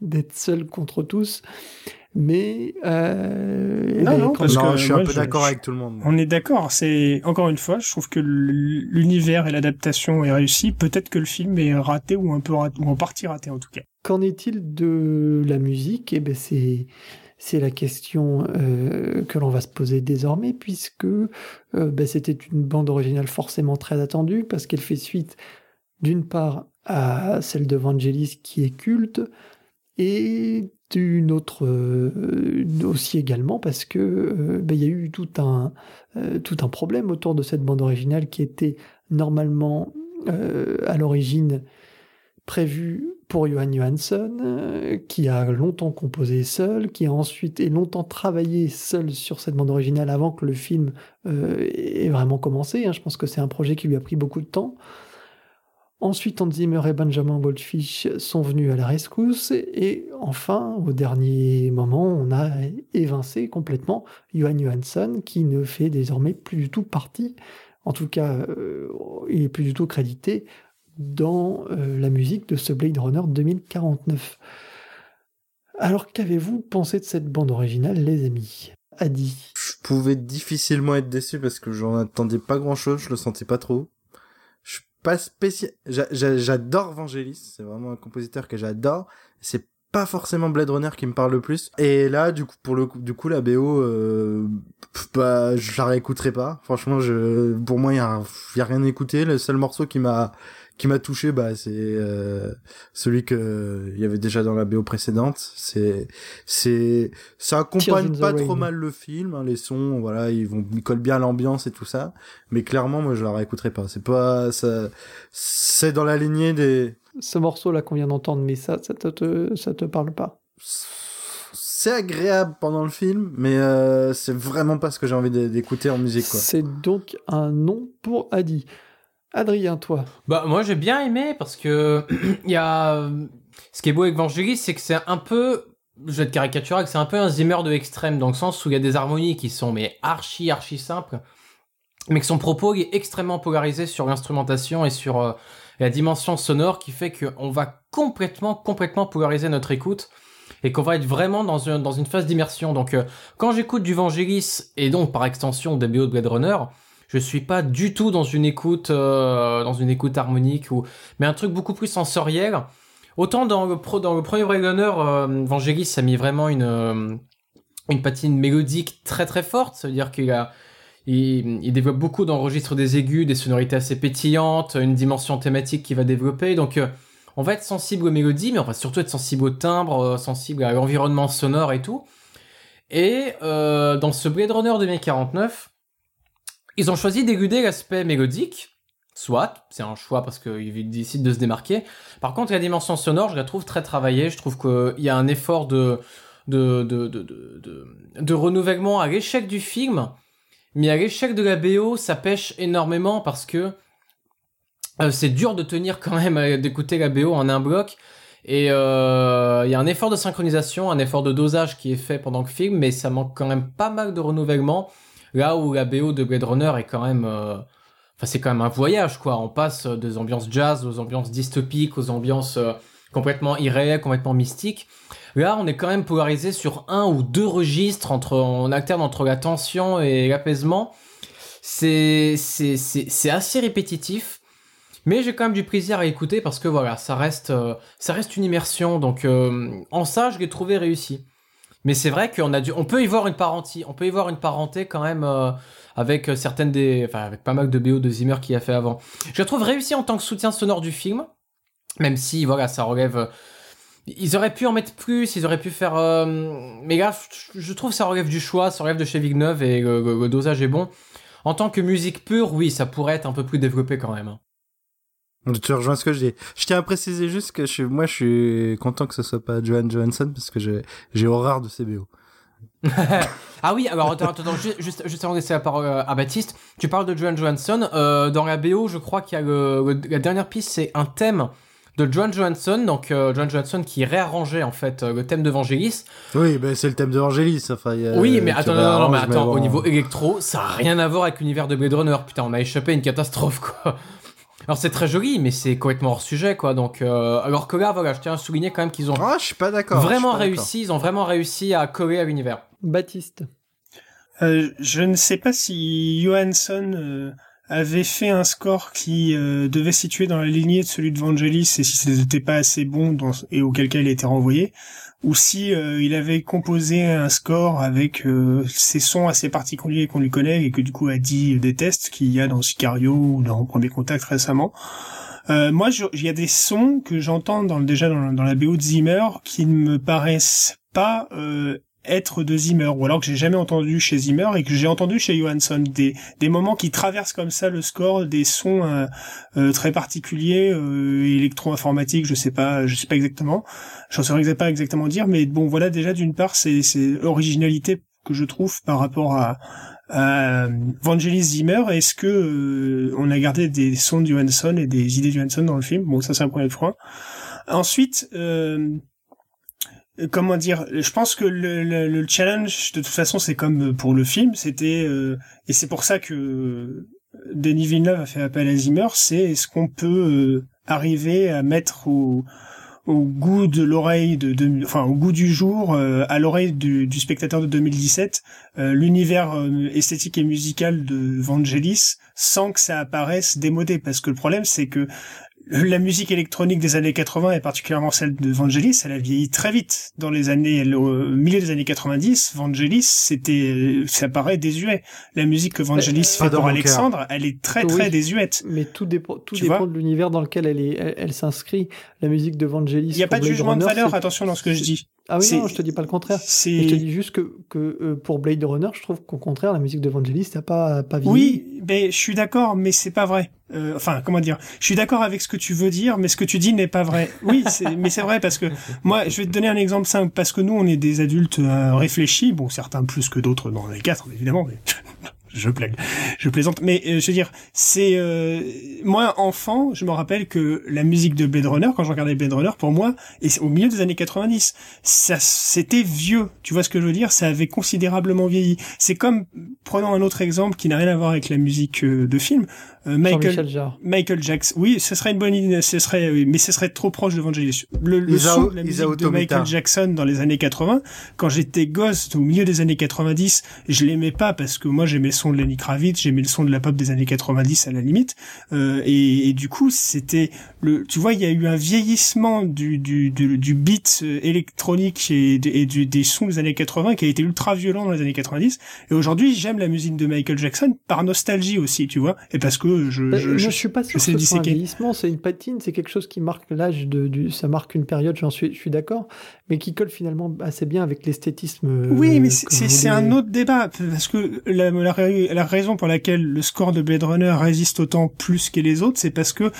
d'être seul contre tous. Mais euh, non, non, parce que je suis un peu d'accord avec tout le monde. On est d'accord. C'est encore une fois, je trouve que l'univers et l'adaptation est réussi. Peut-être que le film est raté ou un peu raté, ou en partie raté en tout cas. Qu'en est-il de la musique? Eh ben c'est c'est la question euh, que l'on va se poser désormais, puisque euh, ben, c'était une bande originale forcément très attendue, parce qu'elle fait suite d'une part à celle de Vangelis qui est culte, et d'une autre euh, aussi également parce que ben, il y a eu tout un problème autour de cette bande originale qui était normalement à l'origine prévue pour Johan Johansson, euh, qui a longtemps composé seul, qui a ensuite et longtemps travaillé seul sur cette bande originale avant que le film euh, ait vraiment commencé. Hein. Je pense que c'est un projet qui lui a pris beaucoup de temps. Ensuite, Hans Zimmer et Benjamin Goldfish sont venus à la rescousse. Et enfin, au dernier moment, on a évincé complètement Johan Johansson, qui ne fait désormais plus du tout partie. En tout cas, euh, il est plus du tout crédité dans euh, la musique de ce Blade Runner 2049. Alors qu'avez-vous pensé de cette bande originale, les amis? Adi. Je pouvais difficilement être déçu parce que j'en attendais pas grand chose, je le sentais pas trop. Je suis pas spécial. J'adore Vangelis, c'est vraiment un compositeur que j'adore. C'est pas forcément Blade Runner qui me parle le plus. Et là, du coup, pour le du coup, la BO, euh, bah, je la réécouterai pas. Franchement, je, pour moi, il y y a rien à écouter. Le seul morceau qui m'a, qui m'a touché, bah, c'est euh, celui que il y avait déjà dans la BO précédente. C'est, c'est, ça accompagne pas trop mal le film. Hein, les sons, voilà, ils vont, ils collent bien l'ambiance et tout ça. Mais clairement, moi, je la réécouterai pas. C'est pas, ça, c'est dans la lignée des. Ce morceau-là qu'on vient d'entendre, mais ça, ça te, ça te parle pas c'est agréable pendant le film, mais euh, c'est vraiment pas ce que j'ai envie d'écouter en musique. C'est donc un nom pour Adi. Adrien, toi Bah moi j'ai bien aimé parce que il y a ce qui est beau avec Vangelis, c'est que c'est un peu je vais être caricatural, c'est un peu un Zimmer de extrême dans le sens où il y a des harmonies qui sont mais archi archi simples, mais que son propos est extrêmement polarisé sur l'instrumentation et sur euh, la dimension sonore qui fait qu'on va complètement complètement polariser notre écoute et qu'on va être vraiment dans une dans une phase d'immersion. Donc euh, quand j'écoute du Vangelis et donc par extension des BO de Blade Runner, je suis pas du tout dans une écoute, euh, dans une écoute harmonique ou, mais un truc beaucoup plus sensoriel. Autant dans le pro, dans le premier Blade Runner, euh, Vangelis a mis vraiment une, euh, une patine mélodique très très forte. Ça veut dire qu'il a, il, développe beaucoup d'enregistres des aigus, des sonorités assez pétillantes, une dimension thématique qui va développer. Donc, on va être sensible aux mélodies, mais on va surtout être sensible au timbre, sensible à l'environnement sonore et tout. Et dans ce Blade Runner 2049, ils ont choisi d'éluder l'aspect mélodique. Soit, c'est un choix parce qu'ils décident de se démarquer. Par contre, la dimension sonore, je la trouve très travaillée. Je trouve qu'il y a un effort de, de, de, de, de, de renouvellement à l'échec du film. Mais à l'échec de la BO, ça pêche énormément parce que euh, c'est dur de tenir quand même euh, d'écouter la BO en un bloc. Et euh, il y a un effort de synchronisation, un effort de dosage qui est fait pendant le film, mais ça manque quand même pas mal de renouvellement. Là où la BO de Blade Runner est quand même, euh, enfin c'est quand même un voyage quoi. On passe des ambiances jazz aux ambiances dystopiques, aux ambiances euh, complètement irréelles, complètement mystiques. Là, on est quand même polarisé sur un ou deux registres entre, on alterne entre la tension et l'apaisement. C'est, assez répétitif. Mais j'ai quand même du plaisir à écouter parce que voilà, ça reste, euh, ça reste une immersion. Donc, en ça, je l'ai trouvé réussi. Mais c'est vrai qu'on a dû, on peut y voir une parenté, on peut y voir une parenté quand même euh, avec euh, certaines des, enfin avec pas mal de BO de Zimmer qui a fait avant. Je la trouve réussi en tant que soutien sonore du film, même si voilà ça relève. Euh, ils auraient pu en mettre plus, ils auraient pu faire. mais là, je trouve ça relève du choix, ça relève de chez Villeneuve et le, dosage est bon. En tant que musique pure, oui, ça pourrait être un peu plus développé quand même. Tu rejoins ce que je dis. Je tiens à préciser juste que je suis, moi, je suis content que ce soit pas Johan Johansson parce que j'ai, j'ai horreur de CBO. ah oui, alors attends, attends, juste, juste, avant de laisser la parole à Baptiste, tu parles de Johan Johansson. Euh, dans la BO, je crois qu'il y a le, la dernière piste, c'est un thème de Johan Johansson, donc euh, Johan Johansson qui réarrangeait en fait euh, le thème de Vangelis. Oui, ben c'est le thème de Vangelis. Enfin, oui, mais attends, non, non, mais attends, au niveau électro, ça a rien à voir avec l'univers de Blade Runner. Putain, on a échappé une catastrophe quoi. Alors c'est très joli, mais c'est complètement hors sujet, quoi. Donc, euh, alors que là, voilà, je tiens à souligner quand même qu'ils ont ah, je suis pas d'accord. Vraiment réussi, ils ont vraiment réussi à coller à l'univers. Baptiste. Euh, je ne sais pas si Johansson euh, avait fait un score qui euh, devait situer dans la lignée de celui de Vangelis et si ce n'était pas assez bon dans, et auquel cas il a été renvoyé, ou si euh, il avait composé un score avec euh, ces sons assez particuliers qu'on lui connaît et que du coup a dit des tests qu'il y a dans Sicario ou dans Premier Contact récemment. Euh, moi, il y a des sons que j'entends dans, déjà dans, dans, la BO de Zimmer qui ne me paraissent pas euh, être de Zimmer, ou alors que j'ai jamais entendu chez Zimmer et que j'ai entendu chez Johansson, des, des moments qui traversent comme ça le score, des sons euh, euh, très particuliers, euh, électro-informatiques, je sais pas, je sais pas exactement, j'en saurais pas exactement dire, mais bon voilà déjà d'une part c'est c'est l'originalité que je trouve par rapport à, à Vangelis Zimmer. Est-ce que on a gardé des sons de Johansson et des idées de Johansson dans le film? Bon ça c'est un premier point. Ensuite. Euh, euh, comment dire je pense que le, le, challenge de toute façon c'est comme euh, pour le film c'était euh, et c'est pour ça que Denis Villeneuve a fait appel à Zimmer c'est est-ce qu'on peut arriver à mettre au goût de l'oreille de, enfin au goût du jour, euh, à l'oreille du, du, spectateur de 2017, euh, l'univers euh, esthétique et musical de Vangelis sans que ça apparaisse démodé. Parce que le problème, c'est que la musique électronique des années 80 et particulièrement celle de Vangelis, elle a vieilli très vite. Dans les années, au milieu des années 90, Vangelis, c'était, ça paraît désuet. La musique que Vangelis fait pour Alexandre, elle est très très désuète. Mais tout dépend, tout dépend de l'univers dans lequel elle est, elle, s'inscrit. La musique de Vangelis. Il n'y a pas de jugement de valeur, attention dans ce que je dis. Ah oui, non, je te dis pas le contraire. Je te dis juste que, que euh, pour Blade Runner, je trouve qu'au contraire, la musique de Vangelis n'a pas, pas vieilli. Oui, mais je suis d'accord, mais c'est pas vrai. Euh, enfin, comment dire? Je suis d'accord avec ce que tu veux dire, mais ce que tu dis n'est pas vrai. Oui, mais c'est vrai parce que moi, je vais te donner un exemple simple parce que nous, on est des adultes euh, réfléchis. Bon, certains plus que d'autres dans les quatre, évidemment. Mais je blague, je plaisante. Mais euh, je veux dire, c'est euh, moi enfant, je me rappelle que la musique de Blade Runner, quand je regardais Blade Runner, pour moi, et au milieu des années 90, ça c'était vieux. Tu vois ce que je veux dire? Ça avait considérablement vieilli. C'est comme prenons un autre exemple qui n'a rien à voir avec la musique euh, de film. Michael Michael Jackson. Oui, ce serait une bonne idée. Ce serait, mais ce serait trop proche de Vangelis. Le, le son de la musique de Michael Jackson dans les années 80, quand j'étais gosse, au milieu des années 90, je l'aimais pas parce que moi j'aimais son de Lenny Kravitz, j'aimais le son de la pop des années 90 à la limite, euh, et, et, du coup c'était le, tu vois, il y a eu un vieillissement du du du, du beat euh, électronique et, et du, des sons des années 80 qui a été ultra violent dans les années 90, et aujourd'hui j'aime la musique de Michael Jackson par nostalgie aussi, tu vois, et parce que je je, je, je, suis pas sûr que ce soit un vieillissement, c'est une patine, c'est quelque chose qui marque l'âge de du, ça marque une période, j'en suis je suis d'accord, mais qui colle finalement assez bien avec l'esthétisme. Oui, mais c'est un autre débat parce que la, la, la raison pour laquelle le score de Blade Runner résiste autant plus que les autres, c'est parce que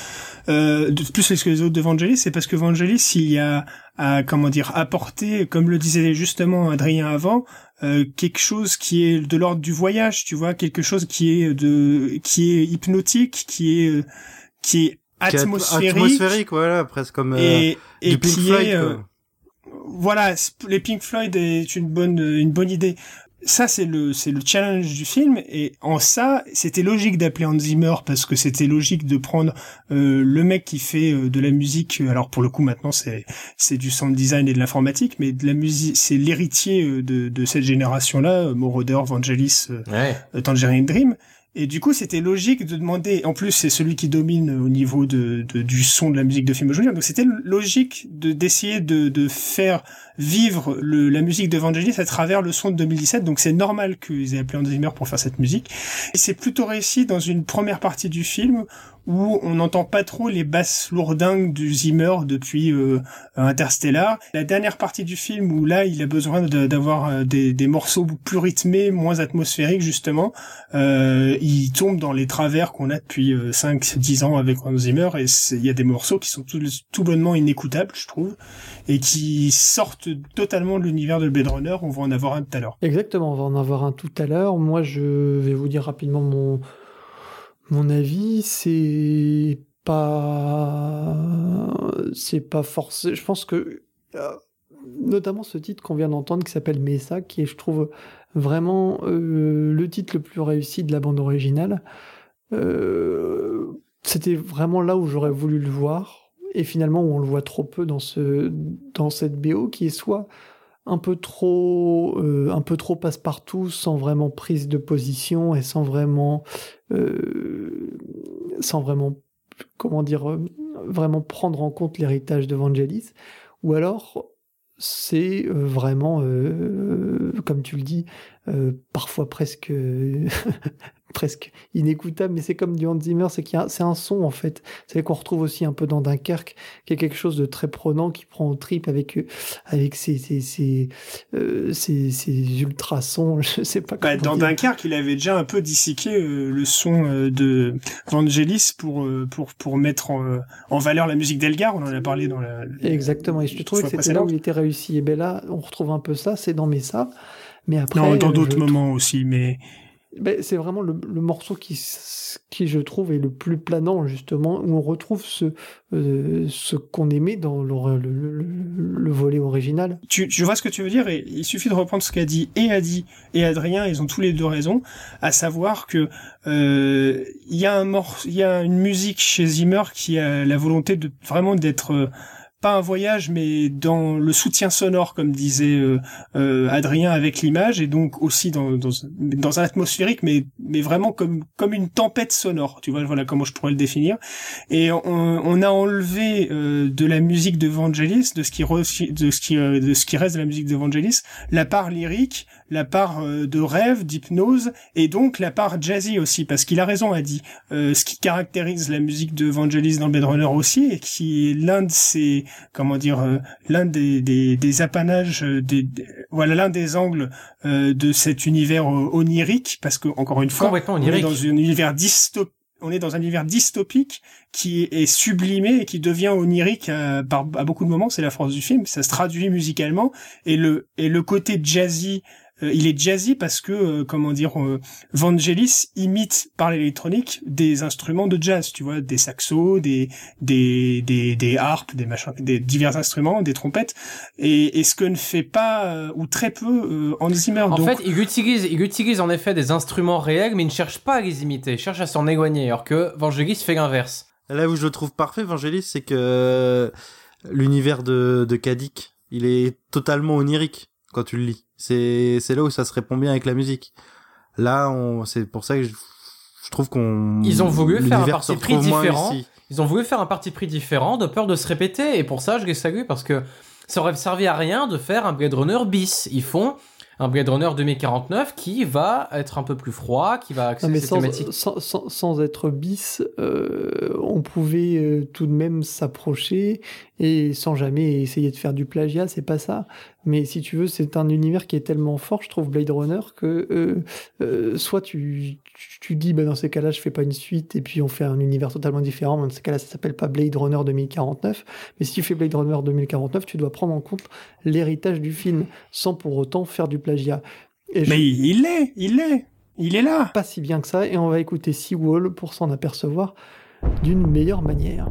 euh, plus que les autres de Vangelis, c'est parce que Vangelis il y a, a comment dire apporté, comme le disait justement Adrien avant, euh, quelque chose qui est de l'ordre du voyage, tu vois, quelque chose qui est de qui est hypnotique, qui est qui est atmosphérique, atmosphérique voilà, presque comme et, euh, et qui est euh, voilà, les Pink Floyd est une bonne une bonne idée ça c'est le c'est le challenge du film et en ça c'était logique d'appeler Hans Zimmer parce que c'était logique de prendre euh, le mec qui fait euh, de la musique alors pour le coup maintenant c'est c'est du sound design et de l'informatique mais de la musique c'est l'héritier euh, de de cette génération là Moroder Vangelis Tangerine Dream et du coup, c'était logique de demander. En plus, c'est celui qui domine au niveau de, du son de la musique de film aujourd'hui. Donc, c'était logique de d'essayer de, faire vivre la musique de Vangelis à travers le son de 2017. Donc, c'est normal qu'ils aient appelé Hans Zimmer pour faire cette musique. Et c'est plutôt réussi dans une première partie du film où on n'entend pas trop les basses lourdingues du Zimmer depuis euh, Interstellar. La dernière partie du film où là il a besoin d'avoir euh, des, morceaux plus rythmés, moins atmosphériques justement, euh, il tombe dans les travers qu'on a depuis 5-10 euh, ans avec Hans Zimmer et il y a des morceaux qui sont tout, tout bonnement inécoutables je trouve et qui sortent totalement de l'univers de Blade Runner. On va en avoir un tout à l'heure. Exactement, on va en avoir un tout à l'heure. Moi je vais vous dire rapidement mon mon avis, c'est pas, c'est pas forcé. Je pense que, euh, notamment ce titre qu'on vient d'entendre qui s'appelle Mesa, qui est, je trouve, vraiment euh, le titre le plus réussi de la bande originale. Euh, c'était vraiment là où j'aurais voulu le voir, et finalement où on le voit trop peu dans ce, dans cette BO qui est soit un peu trop euh, un peu trop passe-partout sans vraiment prise de position et sans vraiment euh, sans vraiment comment dire euh, vraiment prendre en compte l'héritage de Vangelis. Ou alors c'est vraiment comme tu le dis parfois presque presque inécoutable, mais c'est comme du Hans Zimmer, c'est qu'il c'est un son en fait. C'est qu'on retrouve aussi un peu dans Dunkerque, qui est quelque chose de très prenant, qui prend au trip avec euh, avec ses ses ses, euh, ultrasons. Je sais pas. Bah, dans Dunkerque, il avait déjà un peu disséqué euh, le son de Vangelis pour pour pour mettre en, valeur la musique d'Elgar. On en a parlé dans la. Exactement. Et je trouvais que c'était là où il était réussi. Et ben là, on retrouve un peu ça. C'est dans Messa. Mais après. Non, dans d'autres moments aussi, mais ben, c'est vraiment le, le, morceau qui, qui, je trouve, est le plus planant, justement, où on retrouve ce, euh, ce qu'on aimait dans le, le, le, volet original. Tu, tu vois ce que tu veux dire? Et Il suffit de reprendre ce qu'a dit et Adi et Adrien, ils ont tous les deux raison, à savoir que euh, il y a un mor y a une musique chez Zimmer qui a la volonté de vraiment d'être euh, pas un voyage, mais dans le soutien sonore, comme disait euh, euh, Adrien, avec l'image, et donc aussi dans, dans, dans, un atmosphérique, mais, mais vraiment comme, comme une tempête sonore. Tu vois, voilà comment je pourrais le définir. Et on, on a enlevé euh, de la musique de Vangelis, de ce qui de ce qui de ce qui reste de la musique de Vangelis, la part lyrique, la part de rêve, d'hypnose, et donc la part jazzy aussi, parce qu'il a raison, a dit. ce qui caractérise la musique de Vangelis dans Blade Runner aussi, et qui est l'un de ses comment dire euh, l'un des, des, des apanages euh, des, voilà l'un des angles euh, de cet univers onirique parce que encore une fois on est dans un univers dystopique on est dans un univers dystopique qui est sublimé et qui devient onirique à, à beaucoup de moments. C'est la force du film. Ça se traduit musicalement et le et le côté jazzy euh, il est jazzy parce que, euh, comment dire, euh, Vangelis imite par l'électronique des instruments de jazz, tu vois, des saxos, des des des, des harpes, des machins, des divers instruments, des trompettes, et, et ce que ne fait pas ou très peu Hans Zimmer. En fait, il utilise il utilise en effet des instruments réels, mais il ne cherche pas à les imiter, il cherche à s'en éloigner, alors que Vangelis fait l'inverse. Là où je le trouve parfait, Vangelis, c'est que l'univers de, de Kadik, il est totalement onirique quand tu le lis. C'est c'est là où ça se répond bien avec la musique. Là, on c'est pour ça que je, trouve qu'on ils ont voulu faire un parti pris différent. Ils ont voulu faire un parti pris différent de peur de se répéter et pour ça je les salue parce que ça aurait servi à rien de faire un Blade Runner bis. Ils font un Blade Runner 2049 qui va être un peu plus froid, qui va accéder sans, sans, sans, sans, être bis, euh, on pouvait euh, tout de même s'approcher et sans jamais essayer de faire du plagiat, c'est pas ça. Mais si tu veux, c'est un univers qui est tellement fort, je trouve Blade Runner que euh, euh, soit tu, tu, dis bah dans ces cas-là je fais pas une suite et puis on fait un univers totalement différent. Dans ces cas-là, ça s'appelle pas Blade Runner 2049. Mais si tu fais Blade Runner 2049, tu dois prendre en compte l'héritage du film sans pour autant faire du plagiat. mais il l'est, il l'est, il est là. Pas si bien que ça. Et on va écouter Seawall pour s'en apercevoir d'une meilleure manière.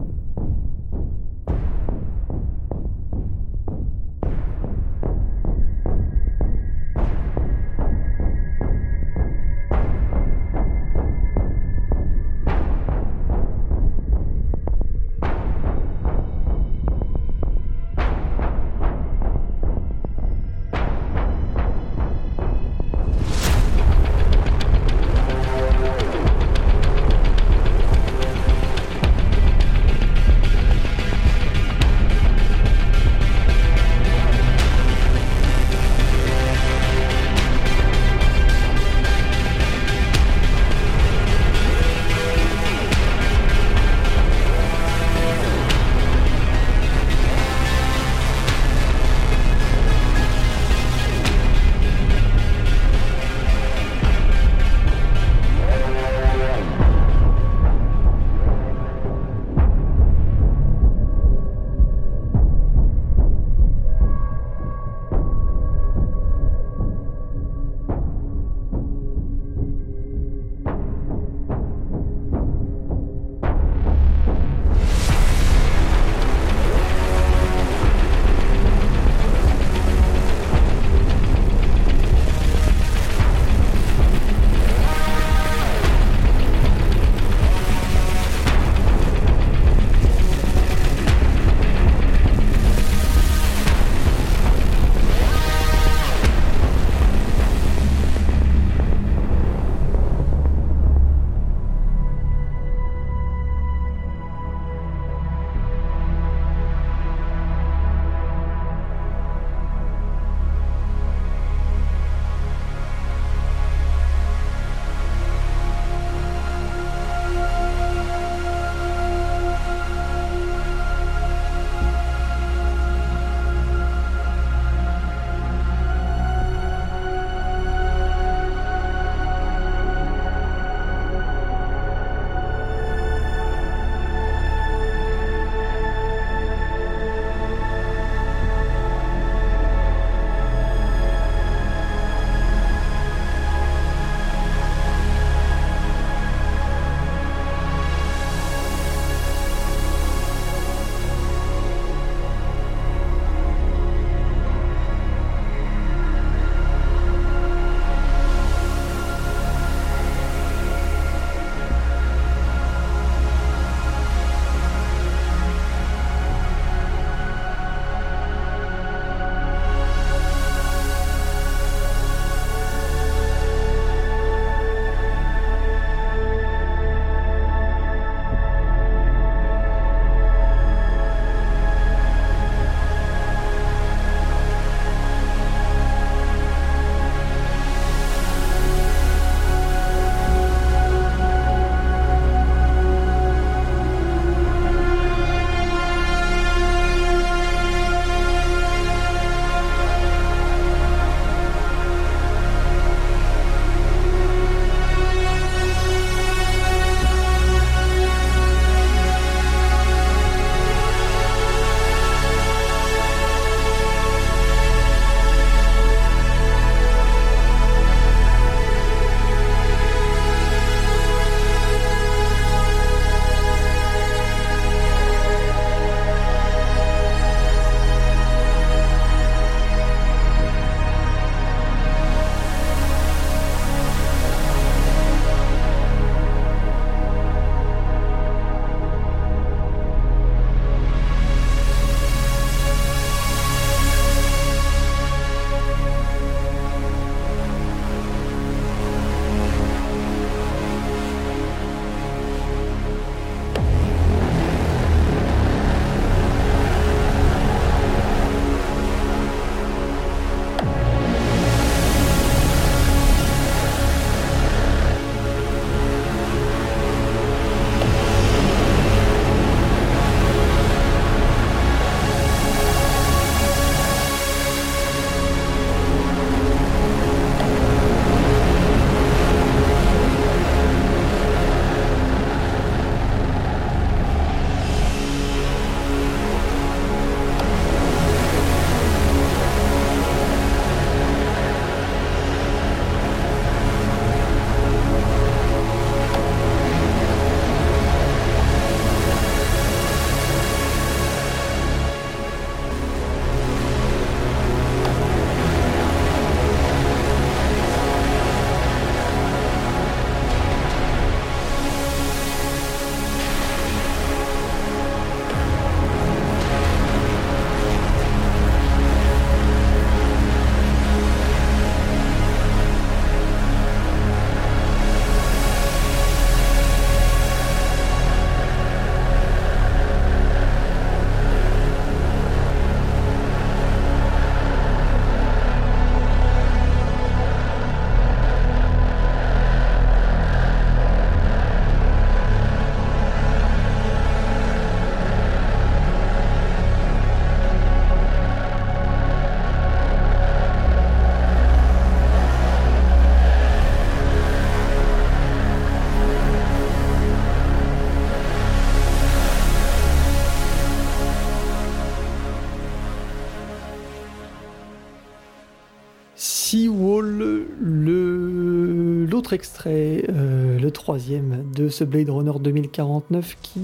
Extrait, euh, le troisième de ce Blade Runner 2049 qui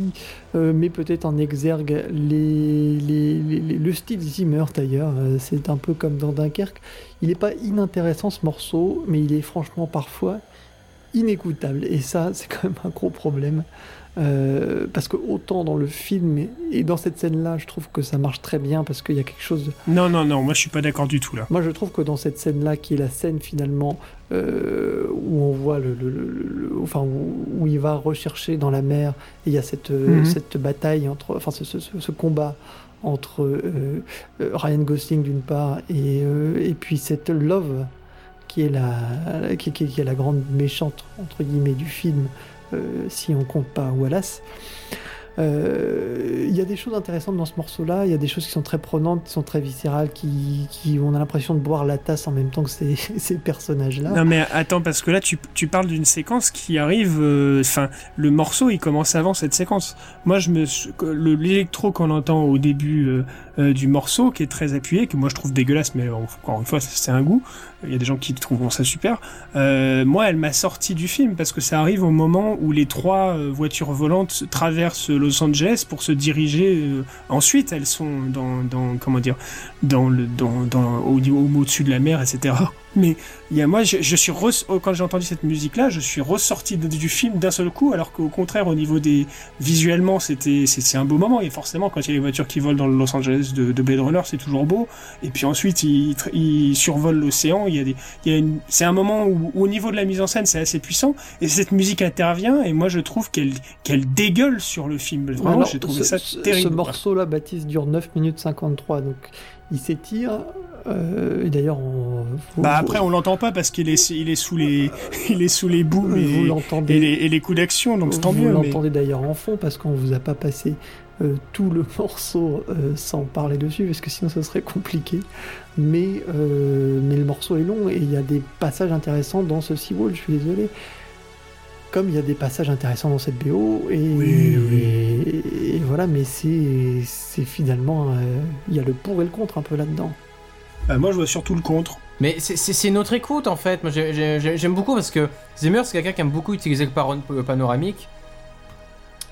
euh, met peut-être en exergue les, les- les- les- le style Zimmer d'ailleurs. Euh, c'est un peu comme dans Dunkerque. Il n'est pas inintéressant ce morceau, mais il est franchement parfois inécoutable. Et ça, c'est quand même un gros problème. Euh, parce que autant dans le film et dans cette scène-là, je trouve que ça marche très bien parce qu'il y a quelque chose de Non, non, non, moi je suis pas d'accord du tout là. moi, je trouve que dans cette scène-là, qui est la scène finalement euh, où on voit le, le- le- le- enfin où, où il va rechercher dans la mer, et il y a cette euh, Mhm. cette bataille entre, enfin ce, ce- ce- ce combat entre euh, Ryan Gosling d'une part et et puis cette Love qui est la qui, qui- qui est la grande méchante entre guillemets du film, si on compte pas Wallace. Euh, Il y a des choses intéressantes dans ce morceau-là, il y a des choses qui sont très prenantes, qui sont très viscérales, qui, qui on a l'impression de boire la tasse en même temps que ces, ces personnages-là. Non mais attends parce que là tu, tu parles d'une séquence qui arrive euh, enfin le morceau il commence avant cette séquence. Moi je me l'électro qu'on entend au début euh, euh, du morceau qui est très appuyé que moi je trouve dégueulasse mais encore une fois c'est un goût. Il y a des gens qui trouveront ça super. Euh, moi elle m'a sorti du film parce que ça arrive au moment où les trois euh, voitures volantes traversent Los Angeles pour se diriger euh, ensuite elles sont dans dans comment dire dans le dans dans au niveau au-dessus de la mer etc. Mais il y a moi, je, je suis oh, quand j'ai entendu cette musique-là, je suis ressorti de- du film d'un seul coup, alors qu'au contraire, au niveau des visuellement, c'était c'est un beau moment. Et forcément, quand il y a les voitures qui volent dans le Los Angeles de, de Blade Runner, c'est toujours beau. Et puis ensuite, ils ils survolent l'océan. Il y a des, il y a c'est un moment où, où au niveau de la mise en scène, c'est assez puissant. Et cette musique intervient. Et moi, je trouve qu'elle qu'elle dégueule sur le film. Vraiment, j'ai trouvé ce, ça terrible. Ce morceau-là, Baptiste, dure 9 minutes 53, donc il s'étire. Euh, et d'ailleurs, on, vous, Bah après, on l'entend pas parce qu'il est il est sous les il est sous les vous et, et les, et les coups d'action, donc c'est tant Vous mieux. mais- l'entendez d'ailleurs en fond parce qu'on vous a pas passé euh, tout le morceau euh, sans parler dessus parce que sinon ça serait compliqué. Mais, mais le morceau est long et il y a des passages intéressants dans ce Seawall, je suis désolé. Comme il y a des passages intéressants dans cette BO et, Oui, oui. et- et voilà, mais c'est finalement il y a le pour et le contre un peu là-dedans. Bah, moi, je vois surtout le contre. Mais c'est- notre écoute en fait. Moi j'ai- j'ai- j'aime beaucoup parce que Zimmer c'est quelqu'un qui aime beaucoup utiliser le, le panoramique.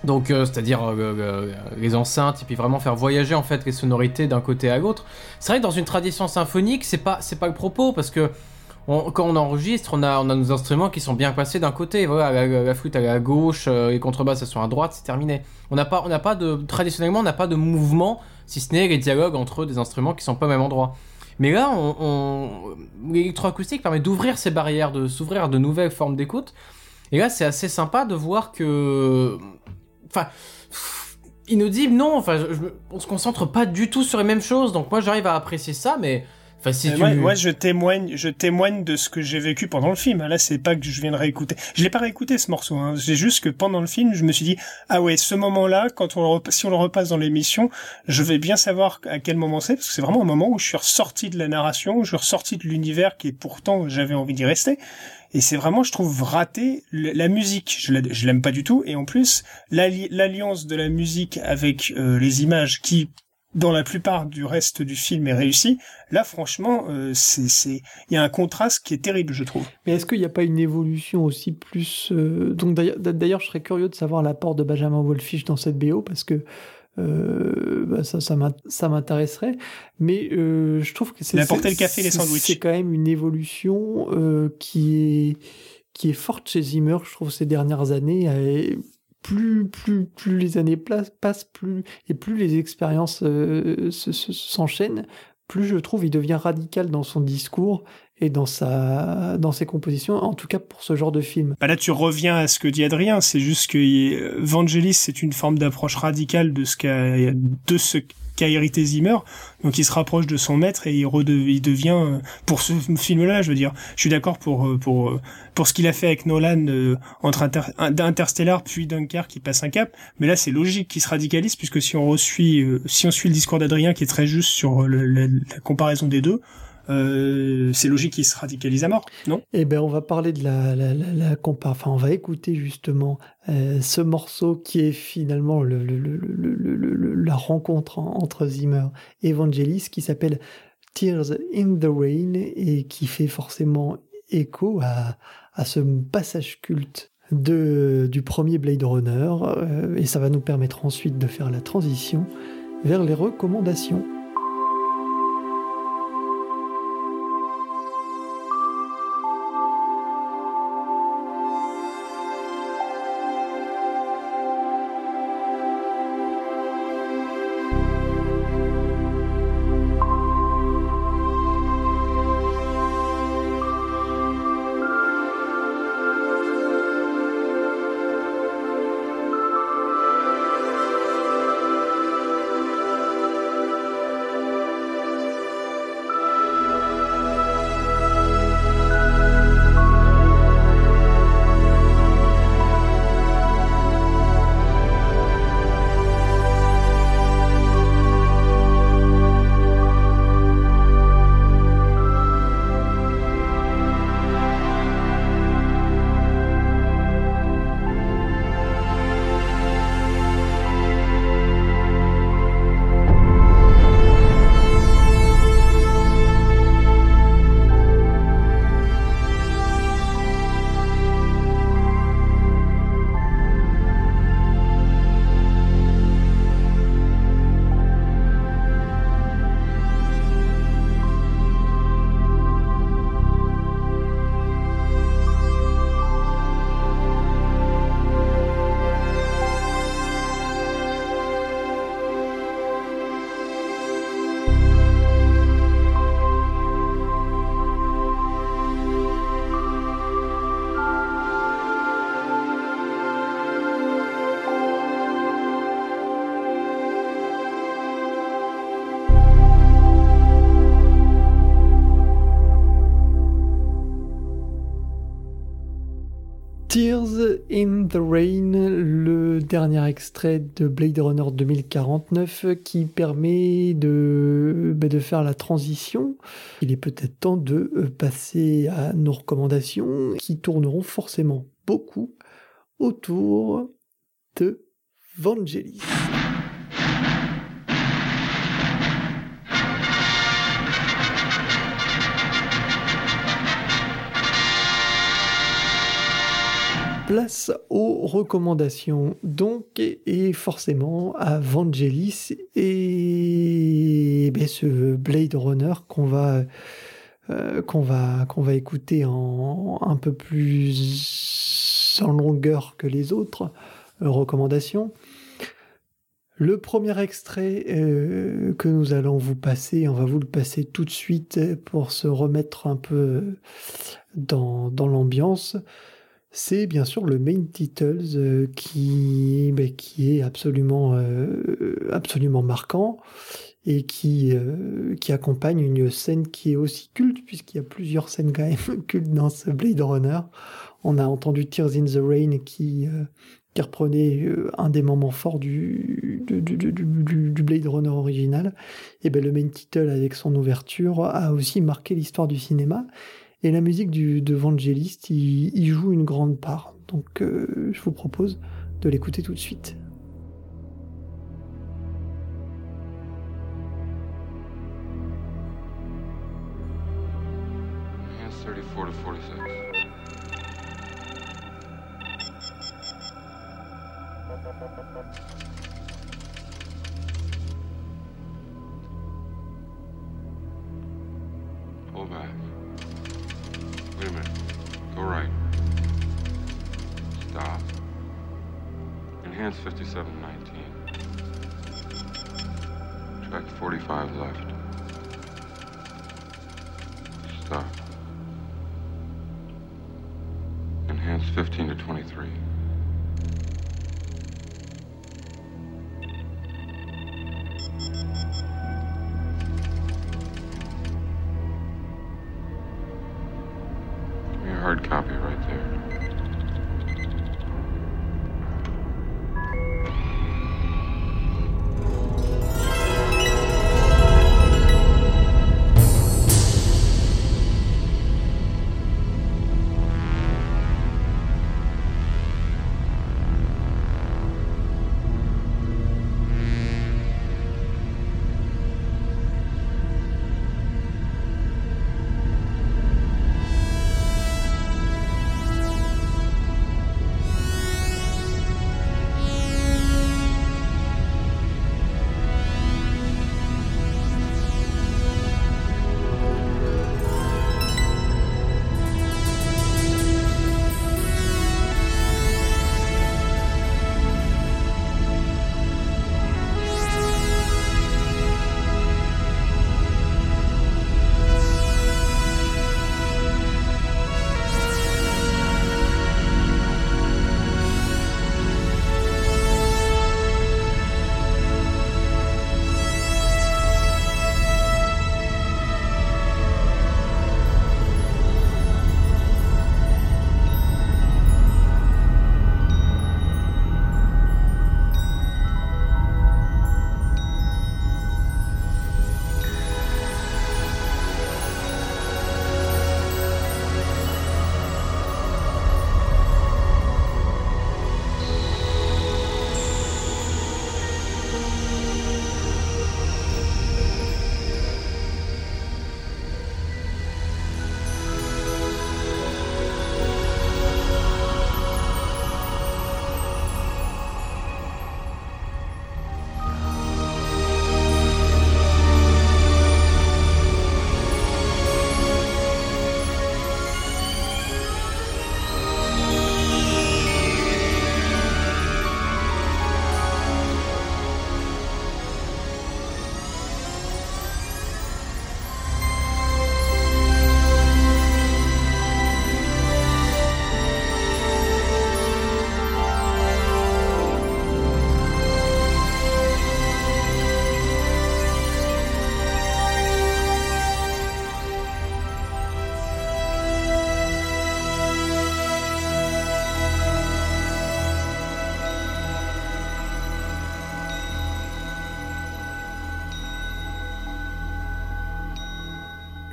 Donc euh, c'est-à-dire euh, euh, les enceintes et puis vraiment faire voyager en fait les sonorités d'un côté à l'autre. C'est vrai que dans une tradition symphonique c'est pas c'est pas le propos parce que quand on enregistre on a on a nos instruments qui sont bien placés d'un côté. Voilà la, la- la flûte à gauche, euh, les contrebasses elles sont à droite, c'est terminé. On n'a pas on n'a pas de traditionnellement on n'a pas de mouvement si ce n'est les dialogues entre des instruments qui sont pas au même endroit. Mais là, on, on... l'électroacoustique permet d'ouvrir ces barrières, de s'ouvrir à de nouvelles formes d'écoute. Et là, c'est assez sympa de voir que, enfin, inaudible, non. Enfin, je- on se concentre pas du tout sur les mêmes choses. Donc moi, j'arrive à apprécier ça, mais enfin, si Euh, tu, moi, moi, je témoigne, je témoigne de ce que j'ai vécu pendant le film. Là, c'est pas que je viens de réécouter. Je l'ai pas réécouté ce morceau. Hein. C'est juste que pendant le film, je me suis dit ah ouais, ce moment-là, quand on le si on le repasse dans l'émission, je vais bien savoir à quel moment c'est parce que c'est vraiment un moment où je suis ressorti de la narration, où je suis ressorti de l'univers qui pourtant j'avais envie d'y rester. Et c'est vraiment, je trouve, raté la musique. Je la- je l'aime pas du tout. Et en plus, l'alli- l'alliance de la musique avec euh, les images qui dans la plupart du reste du film est réussie. Là, franchement, euh, c'est, c'est, il y a un contraste qui est terrible, je trouve. Mais est-ce qu'il n'y a pas une évolution aussi plus... euh, Donc d'ailleurs, d'ailleurs, je serais curieux de savoir l'apport de Benjamin Wolfish dans cette BO, parce que euh, bah, ça, ça m'int- ça m'intéresserait. Mais euh, je trouve que c'est... Le café les sandwichs. C'est quand même une évolution euh, qui, est, qui est forte chez Zimmer, je trouve, ces dernières années. Et plus, plus, plus les années passent, plus, et plus les expériences euh, se- se- s'enchaînent, plus je trouve il devient radical dans son discours et dans sa dans ses compositions en tout cas pour ce genre de film Bah là, tu reviens à ce que dit Adrien. C'est juste que euh, Vangelis, c'est une forme d'approche radicale de ce de ce hérité Zimmer. Donc, il se rapproche de son maître et il, redev- il devient, euh, pour ce film-là, je veux dire, je suis d'accord pour, euh, pour, euh, pour ce qu'il a fait avec Nolan, euh, entre Inter- Interstellar puis Dunkerque qui passe un cap. Mais là, c'est logique qu'il se radicalise puisque si on euh, si on suit le discours d'Adrien qui est très juste sur la comparaison des deux, euh, c'est logique qu'il se radicalise à mort, non? Eh ben, on va parler de la, la, la, la Enfin, on va écouter justement euh, ce morceau qui est finalement le, le, le, la rencontre en- entre Zimmer et Vangelis, qui s'appelle Tears in the Rain et qui fait forcément écho à, à ce passage culte de, du premier Blade Runner, euh, et ça va nous permettre ensuite de faire la transition vers les recommandations. Tears in the Rain, le dernier extrait de Blade Runner 2049 qui permet de, bah, de faire la transition. Il est peut-être temps de euh, passer à nos recommandations qui tourneront forcément beaucoup autour de Vangelis. Place aux recommandations, donc, et forcément à Vangelis et ben, ce Blade Runner qu'on va, euh, qu'on va, qu'on va écouter en un peu plus en longueur que les autres euh, recommandations. Le premier extrait euh, que nous allons vous passer, on va vous le passer tout de suite pour se remettre un peu dans, dans l'ambiance c'est bien sûr le main titles euh, qui, ben, qui est absolument, euh, absolument marquant et qui, euh, qui accompagne une scène qui est aussi culte, puisqu'il y a plusieurs scènes quand même cultes dans ce Blade Runner. On a entendu Tears in the Rain qui, qui reprenait un des moments forts du, du, du, du, Blade Runner original. Et ben, le main title avec son ouverture a aussi marqué l'histoire du cinéma. Et la musique du, de Vangelist, il, joue une grande part. Donc euh, je vous propose de l'écouter tout de suite. Enhance 5719. Track 45 left. Stop. Enhance 15 to 23.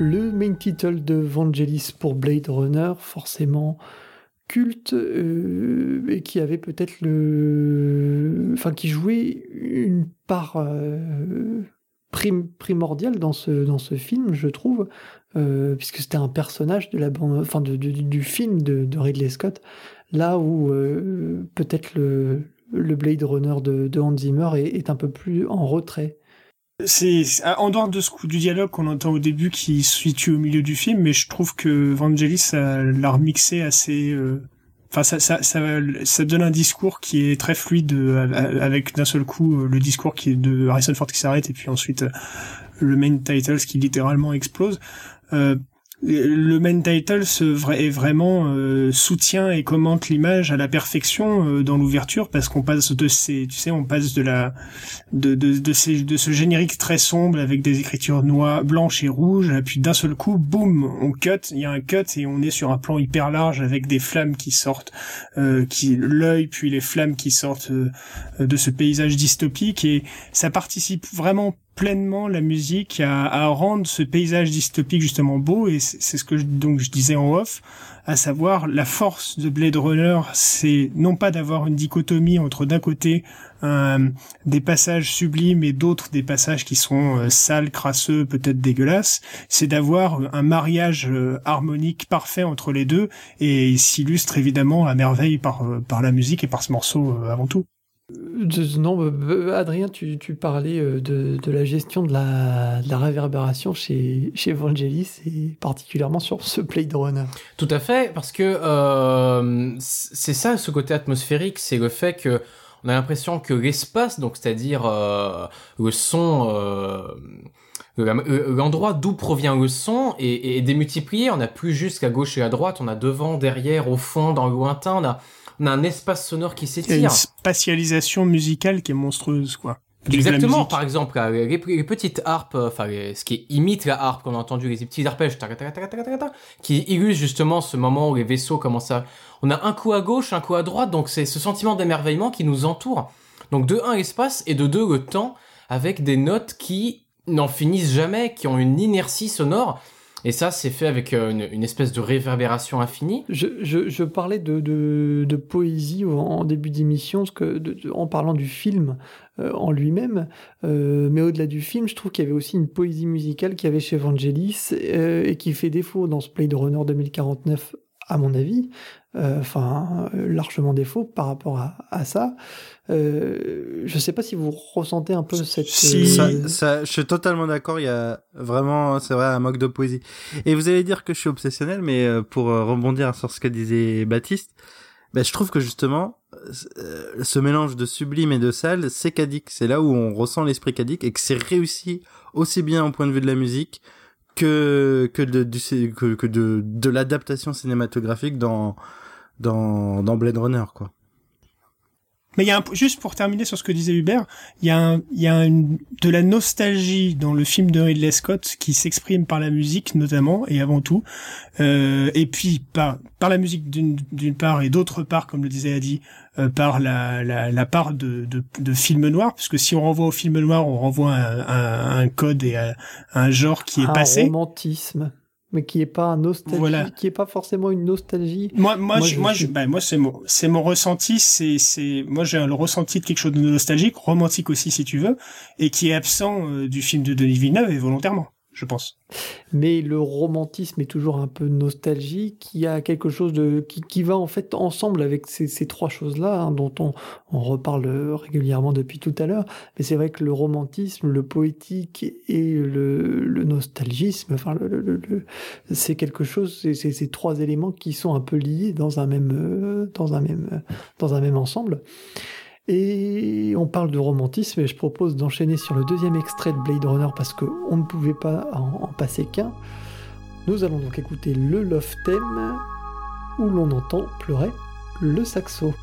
Le main title de Vangelis pour Blade Runner, forcément culte euh, et qui avait peut-être le, enfin qui jouait une part euh, prim- primordiale dans ce dans ce film, je trouve, euh, puisque c'était un personnage de la bande, enfin de- du- film de, de Ridley Scott, là où euh, peut-être le le Blade Runner de, de Hans Zimmer est, est un peu plus en retrait. C'est en dehors de ce coup du dialogue qu'on entend au début qui se situe au milieu du film, mais je trouve que Vangelis l'a remixé assez. euh, Enfin, ça, ça, ça, ça donne un discours qui est très fluide euh, avec d'un seul coup euh, le discours qui est de Harrison Ford qui s'arrête et puis ensuite euh, le main title qui littéralement explose. Le main title se est vraiment euh, soutient et commente l'image à la perfection euh, dans l'ouverture parce qu'on passe de ces, tu sais, on passe de la de, de, de, ces, de ce générique très sombre avec des écritures noires, blanches et rouges, et puis d'un seul coup, boum, on cut, il y a un cut et on est sur un plan hyper large avec des flammes qui sortent, euh, qui l'œil puis les flammes qui sortent euh, de ce paysage dystopique et ça participe vraiment pleinement la musique à, à rendre ce paysage dystopique justement beau et c'est ce que je, donc je disais en off à savoir la force de Blade Runner c'est non pas d'avoir une dichotomie entre d'un côté un, des passages sublimes et d'autres des passages qui sont euh, sales, crasseux, peut-être dégueulasses, c'est d'avoir un mariage euh, harmonique parfait entre les deux et il s'illustre évidemment à merveille par, euh, par la musique et par ce morceau euh, avant tout. Non, euh, euh, Adrien, tu, parlais euh, de, la gestion de la, réverbération chez, chez Vangelis et particulièrement sur ce Blade Runner. Tout à fait, parce que c'est ça ce côté atmosphérique, c'est le fait que on a l'impression que l'espace, donc c'est-à-dire le son, le- le- l'endroit d'où provient le son est, est démultiplié. On n'a plus juste à gauche et à droite, on a devant, derrière, au fond, dans le lointain, on a, on a un espace sonore qui Il y a une s'étire. spatialisation musicale qui est monstrueuse, quoi. Exactement, par exemple, là, les, les petites harpes, euh, enfin, les- ce qui imite la harpe qu'on a entendu, les petits arpèges, qui illustrent justement ce moment où les vaisseaux commencent à... On a un coup à gauche, un coup à droite, donc c'est ce sentiment d'émerveillement qui nous entoure. Donc de un, l'espace, et de deux, le temps, avec des notes qui n'en finissent jamais, qui ont une inertie sonore, et ça, c'est fait avec euh, une, espèce de réverbération infinie. Je, je, je parlais de, de, de poésie en, début d'émission, en parlant du film euh, en lui-même, euh, mais au-delà du film, je trouve qu'il y avait aussi une poésie musicale qu'il y avait chez Vangelis euh, et qui fait défaut dans ce Blade Runner 2049, à mon avis, euh, enfin euh, largement défaut par rapport à, à ça. Euh, je sais pas si vous ressentez un peu cette. Si. euh, Ça, ça, je suis totalement d'accord. Il y a vraiment, c'est vrai, un manque de poésie. Et vous allez dire que je suis obsessionnel, mais euh, pour euh, rebondir sur ce que disait Baptiste, ben, je trouve que justement, ce mélange de sublime et de sale, c'est cadique. C'est là où on ressent l'esprit cadique et que c'est réussi aussi bien au point de vue de la musique que que de du, que, que de de l'adaptation cinématographique dans dans dans Blade Runner quoi. Mais il y a un, juste pour terminer sur ce que disait Hubert, il y a, un, il y a une, de la nostalgie dans le film de Ridley Scott qui s'exprime par la musique notamment et avant tout, euh, et puis par par la musique d'une d'une part et d'autre part, comme le disait Adi, euh, par la, la, la part de, de, de film noir, puisque si on renvoie au film noir, on renvoie à, à- à un code et à, à un genre qui est un passé. romantisme, mais qui est pas un nostalgie, Voilà. qui est pas forcément une nostalgie. Moi, moi, Moi, je, je moi, je- bah, moi, c'est mon, c'est mon ressenti, c'est, c'est, moi, j'ai le ressenti de quelque chose de nostalgique, romantique aussi, si tu veux, et qui est absent euh, du film de Denis Villeneuve, et volontairement, je pense. Mais le romantisme est toujours un peu nostalgique. Il y a quelque chose de qui, qui va en fait ensemble avec ces, ces trois choses-là hein, dont on, on reparle régulièrement depuis tout à l'heure. Mais c'est vrai que le romantisme, le poétique et le, le nostalgisme, enfin, le, le- le- c'est quelque chose. C'est ces trois éléments qui sont un peu liés dans un même euh, dans un même dans un même ensemble. Et on parle de romantisme et je propose d'enchaîner sur le deuxième extrait de Blade Runner parce qu'on ne pouvait pas en, passer qu'un. Nous allons donc écouter le Love Theme où l'on entend pleurer le saxo.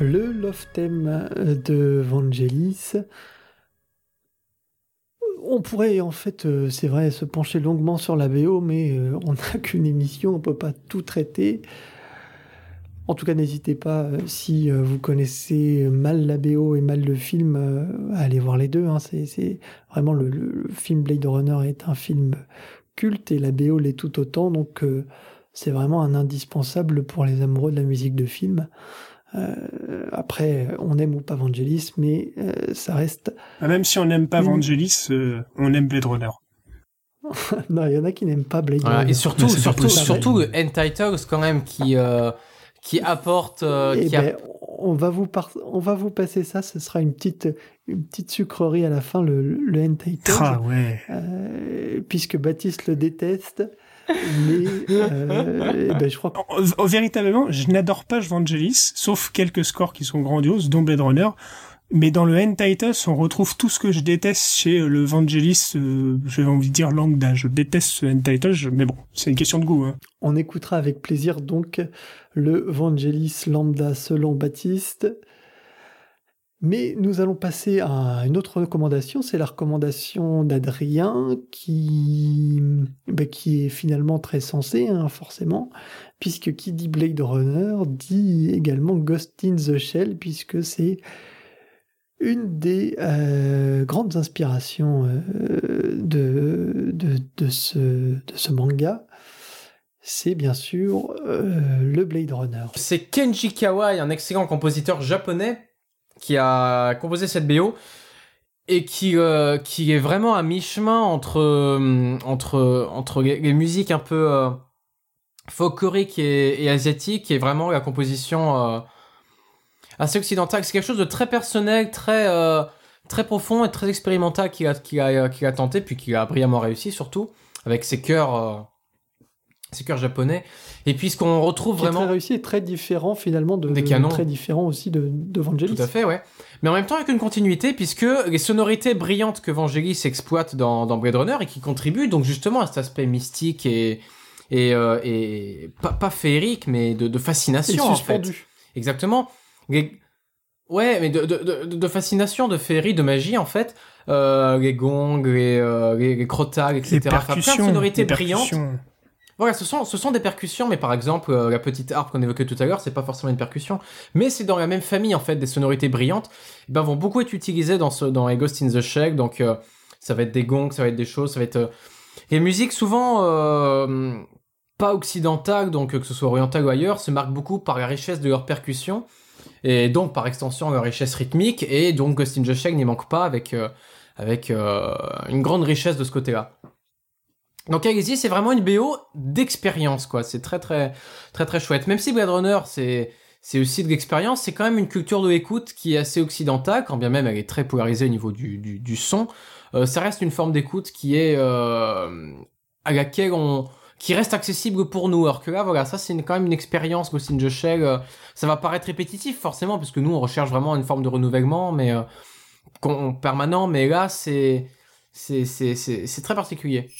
Le love theme de Vangelis. On pourrait en fait, euh, c'est vrai, se pencher longuement sur la BO, mais euh, on n'a qu'une émission, on peut pas tout traiter. En tout cas, n'hésitez pas, euh, si vous connaissez mal la BO et mal le film, à aller voir les deux. hein. C'est vraiment le, film Blade Runner est un film culte et la BO l'est tout autant, donc euh, c'est vraiment un indispensable pour les amoureux de la musique de film. Euh, après, on aime ou pas Vangelis, mais euh, ça reste. Ah, Même si on n'aime pas Vangelis, euh, on aime Blade Runner. non, il y en a qui n'aiment pas Blade Voilà, Runner. et surtout, surtout, surtout N-Titles quand même qui euh, qui apporte, euh, Eh a- ben, on va vous par- on va vous passer ça. Ce sera une petite une petite sucrerie à la fin le le Entitled, Ah ouais. euh, puisque Baptiste le déteste. Mais euh, eh ben, je crois oh, véritablement, je n'adore pas Vangelis, sauf quelques scores qui sont grandioses, dont Blade Runner. Mais dans le End Titus, on retrouve tout ce que je déteste chez euh, le Vangelis, euh, j'ai envie de dire lambda. Je déteste ce End Titus, mais bon, c'est une question de goût. Hein. on écoutera avec plaisir donc le Vangelis Lambda selon Baptiste. Mais nous allons passer à une autre recommandation, c'est la recommandation d'Adrien qui, qui est finalement très sensée, hein, forcément, puisque qui dit Blade Runner dit également Ghost in the Shell, puisque c'est une des euh, grandes inspirations euh, de ce manga. C'est bien sûr euh, le Blade Runner. c'est Kenji Kawai, un excellent compositeur japonais qui a composé cette BO et qui euh, qui est vraiment à mi-chemin entre euh, entre entre les, musiques un peu euh, folkloriques et, asiatiques et vraiment la composition euh, assez occidentale. C'est quelque chose de très personnel, très très profond et très expérimental qu'il a a a tenté puis qu'il a brillamment réussi surtout avec ses chœurs chœurs japonais. Et puis ce qu'on retrouve Qui est vraiment très réussi et très différent finalement de, Des de- canons. très différent aussi de, de Vangelis. Tout à fait, ouais. Mais en même temps avec une continuité, puisque les sonorités brillantes que Vangelis exploite dans, dans Blade Runner et qui contribuent donc justement à cet aspect mystique et et, euh, et pas, pas féerique, mais de, de Et fascination en fait. suspendu. Exactement. Les- Ouais, mais de, de, de, de fascination, de féerie, de magie en fait. Euh, les gongs, les, euh, les, les etc. Les Enfin, plein de percussions, sonorités les brillantes. percussions. Voilà, ce sont, des percussions, mais par exemple, euh, la petite harpe qu'on évoquait tout à l'heure, c'est pas forcément une percussion, mais c'est dans la même famille, en fait, des sonorités brillantes, eh ben, vont beaucoup être utilisées dans, ce, dans Ghost in the Shell, donc euh, ça va être des gongs, ça va être des choses, ça va être... euh, Les musiques, souvent, euh, pas occidentales, donc euh, que ce soit orientales ou ailleurs, se marquent beaucoup par la richesse de leurs percussions, et donc, par extension, leur richesse rythmique, et donc Ghost in the Shell n'y manque pas avec, euh, avec euh, une grande richesse de ce côté-là. Donc allez-y, c'est vraiment une BO d'expérience, quoi. C'est très très très très chouette. Même si Blade Runner, c'est c'est aussi de l'expérience, c'est quand même une culture de l'écoute qui est assez occidentale, quand bien même elle est très polarisée au niveau du, du, son. Euh, ça reste une forme d'écoute qui est euh, à laquelle on qui reste accessible pour nous. Alors que là, voilà, ça c'est quand même une expérience Ghost in the Shell. euh, ça va paraître répétitif forcément, parce que nous on recherche vraiment une forme de renouvellement, mais permanent. Mais là, c'est c'est c'est c'est très particulier.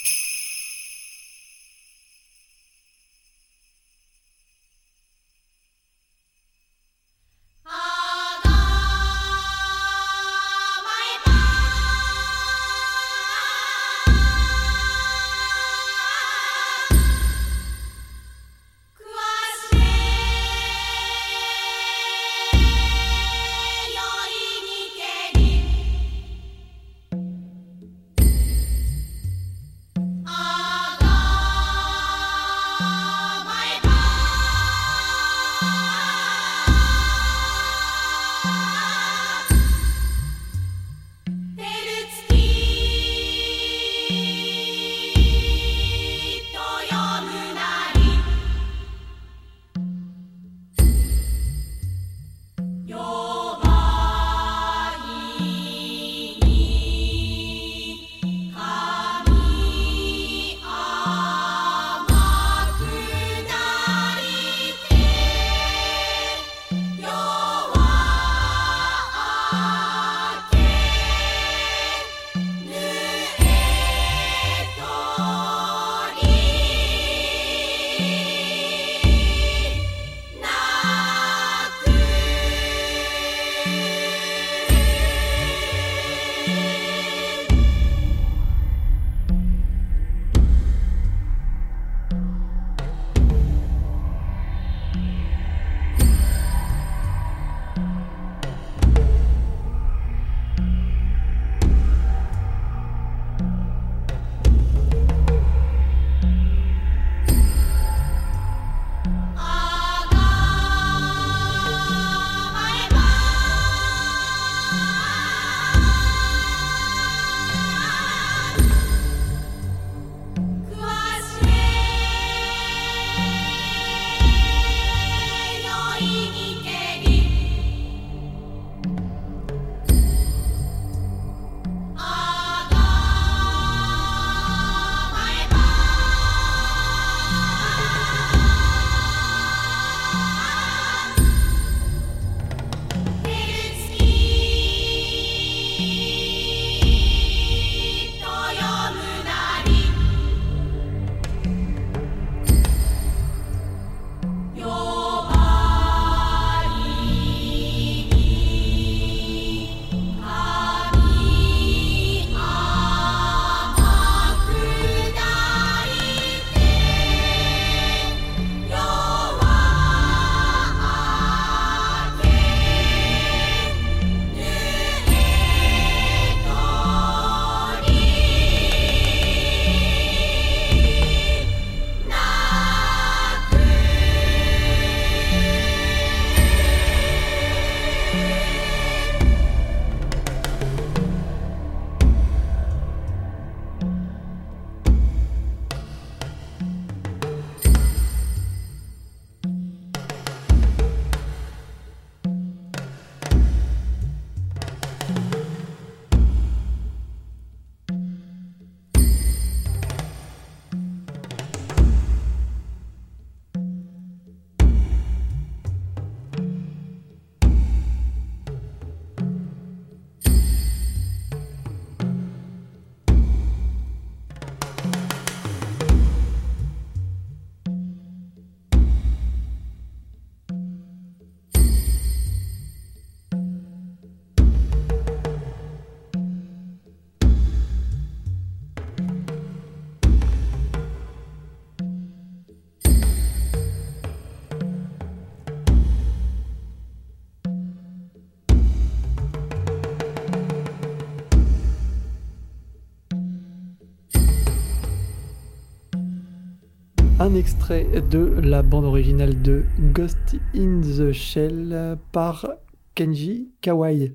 Extrait de la bande originale de Ghost in the Shell par Kenji Kawai.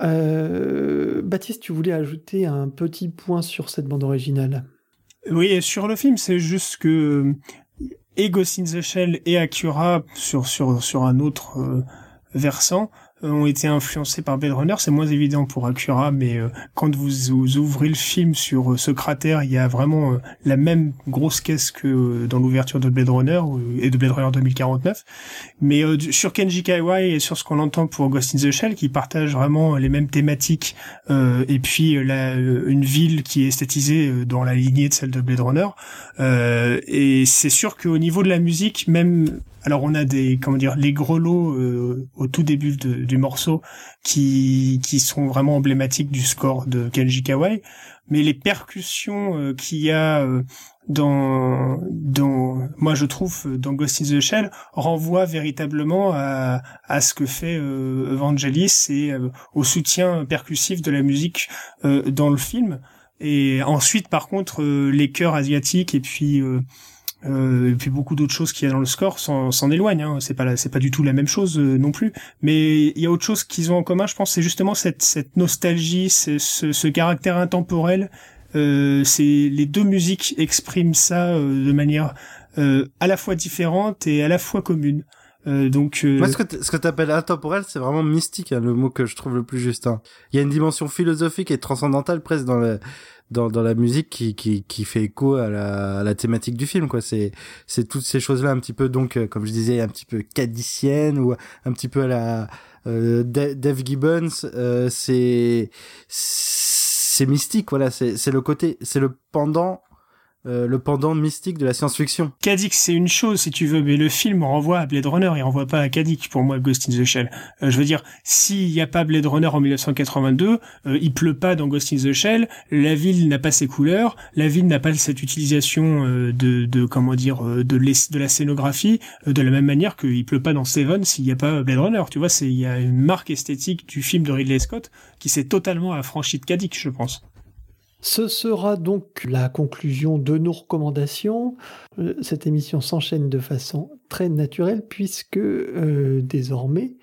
Euh, Baptiste, tu voulais ajouter un petit point sur cette bande originale? Oui, sur le film, c'est juste que et Ghost in the Shell et Acura sur sur sur un autre euh, versant euh, ont été influencés par Blade Runner. C'est moins évident pour Acura, mais euh, quand vous, ouvrez le film sur euh, ce cratère, il y a vraiment la même grosse caisse que dans l'ouverture de Blade Runner et de Blade Runner 2049. Mais sur Kenji Kawai et sur ce qu'on entend pour Ghost in the Shell, qui partagent vraiment les mêmes thématiques, et puis la, une ville qui est esthétisée dans la lignée de celle de Blade Runner. et c'est sûr qu'au niveau de la musique, même alors on a des comment dire les grelots euh, au tout début du morceau qui qui sont vraiment emblématiques du score de Kenji Kawai, mais les percussions euh, qu'il y a euh, dans dans moi je trouve dans Ghost in the Shell renvoient véritablement à à ce que fait Evangelis et au soutien percussif de la musique dans le film. Et ensuite par contre les chœurs asiatiques et puis euh, et puis beaucoup d'autres choses qu'il y a dans le score s'en éloignent. Hein. C'est pas c'est pas du tout la même chose euh, non plus. Mais il y a autre chose qu'ils ont en commun, je pense, c'est justement cette cette nostalgie, ce, ce, caractère intemporel. Euh, c'est les deux musiques expriment ça euh, de manière à la fois différente et à la fois commune. donc, Moi, ce que ce que t'appelles intemporel, c'est vraiment mystique, hein, le mot que je trouve le plus juste. Hein. Il y a une dimension philosophique et transcendantale presque dans le dans, dans la musique qui, qui, qui fait écho à la, à la thématique du film quoi. C'est c'est toutes ces choses là un petit peu donc euh, comme je disais un petit peu cadicienne ou un petit peu à la euh, Dave Gibbons euh, c'est c'est mystique voilà. C'est c'est le côté c'est le pendant euh, le pendant mystique de la science-fiction. Kadik, c'est une chose, si tu veux, mais le film renvoie à Blade Runner, il renvoie pas à Kadik, pour moi, Ghost in the Shell. Euh, je veux dire, s'il n'y a pas Blade Runner en 1982, euh, il pleut pas dans Ghost in the Shell, la ville n'a pas ses couleurs, la ville n'a pas cette utilisation de, de, comment dire, de, de la scénographie, de la même manière qu'il pleut pas dans Seven s'il n'y a pas Blade Runner. Tu vois, il y a une marque esthétique du film de Ridley Scott qui s'est totalement affranchie de Kadik, je pense. Ce sera donc la conclusion de nos recommandations. Euh, cette émission s'enchaîne de façon très naturelle puisque euh, désormais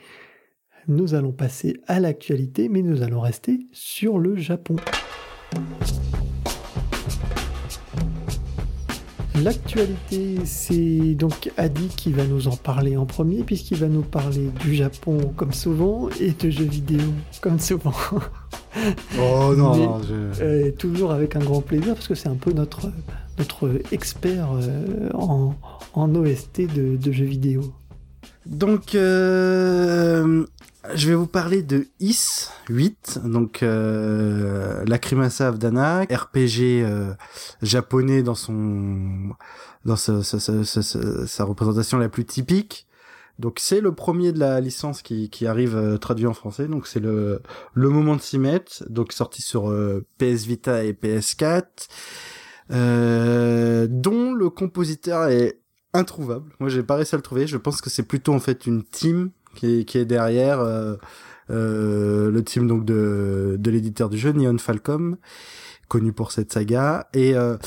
nous allons passer à l'actualité mais nous allons rester sur le Japon. L'actualité, c'est donc Adi qui va nous en parler en premier, puisqu'il va nous parler du Japon comme souvent et de jeux vidéo comme souvent. Oh non, euh, toujours avec un grand plaisir, parce que c'est un peu notre, notre expert euh, en, en, OST de, jeux vidéo. Donc, euh, je vais vous parler de Is 8, donc euh, Lacrimasa of Dana, RPG euh, japonais dans son dans sa, sa, représentation la plus typique. Donc c'est le premier de la licence qui, qui arrive euh, traduit en français, donc c'est le le moment de s'y mettre, donc sorti sur euh, PS Vita et PS4, euh, dont le compositeur est introuvable. Moi j'ai pas réussi à le trouver. Je pense que c'est plutôt en fait une team qui est, derrière euh, euh, le team donc de, de l'éditeur du jeu Neon Falcom connu pour cette saga. Et euh,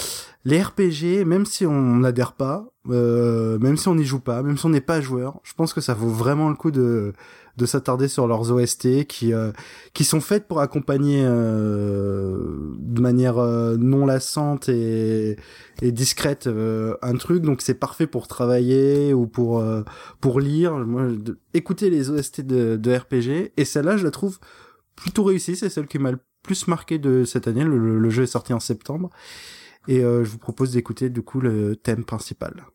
les RPG même si on n'adhère pas même si on n'y joue pas même si on n'est pas joueur je pense que ça vaut vraiment le coup de de s'attarder sur leurs OST qui euh, qui sont faites pour accompagner euh, de manière euh, non lassante et, et discrète un truc. Donc c'est parfait pour travailler ou pour pour lire. Moi écouter les OST de, de RPG et celle-là je la trouve plutôt réussie. C'est celle qui m'a le plus marqué de cette année. Le, le jeu est sorti en septembre. Et je vous propose d'écouter du coup le thème principal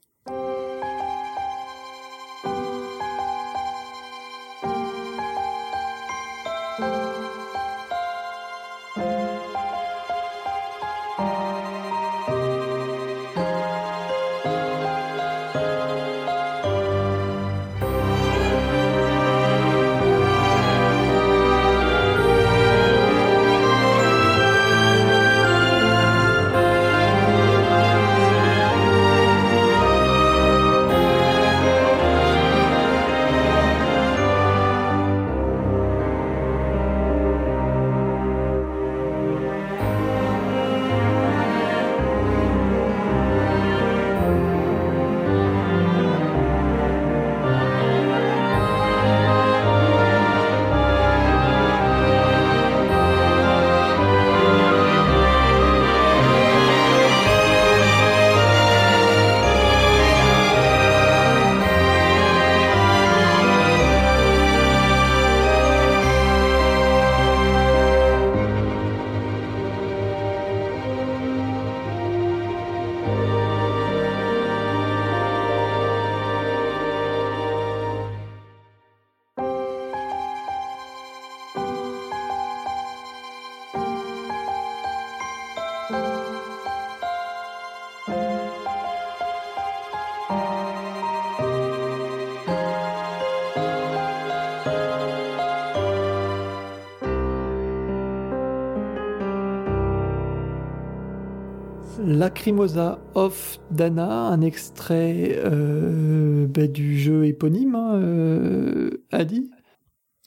Lacrimosa of Dana, un extrait euh, bah, du jeu éponyme, hein, euh, Adi.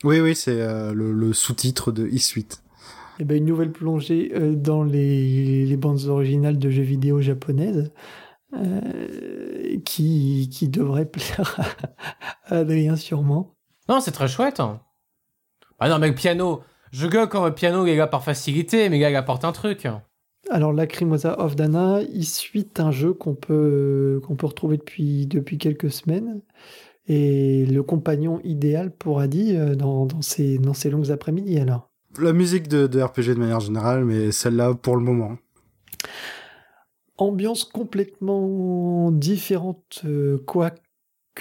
Oui, oui, c'est euh, le, le sous-titre de E-Suite. Et ben une nouvelle plongée euh, dans les, les bandes originales de jeux vidéo japonaises euh, qui, qui devrait plaire à Adrien sûrement. Non, c'est très chouette. hein. Ah non, mais le piano, je gueule comme un piano, les gars, par facilité, mais les gars, il apporte un truc. Alors Lacrimosa of Dana, il suit un jeu qu'on peut, qu'on peut retrouver depuis, depuis quelques semaines. Et le compagnon idéal pour Adi euh, dans, dans, ces, dans longues après-midi alors. La musique de, de RPG de manière générale, mais celle-là pour le moment. Ambiance complètement différente, euh, quoique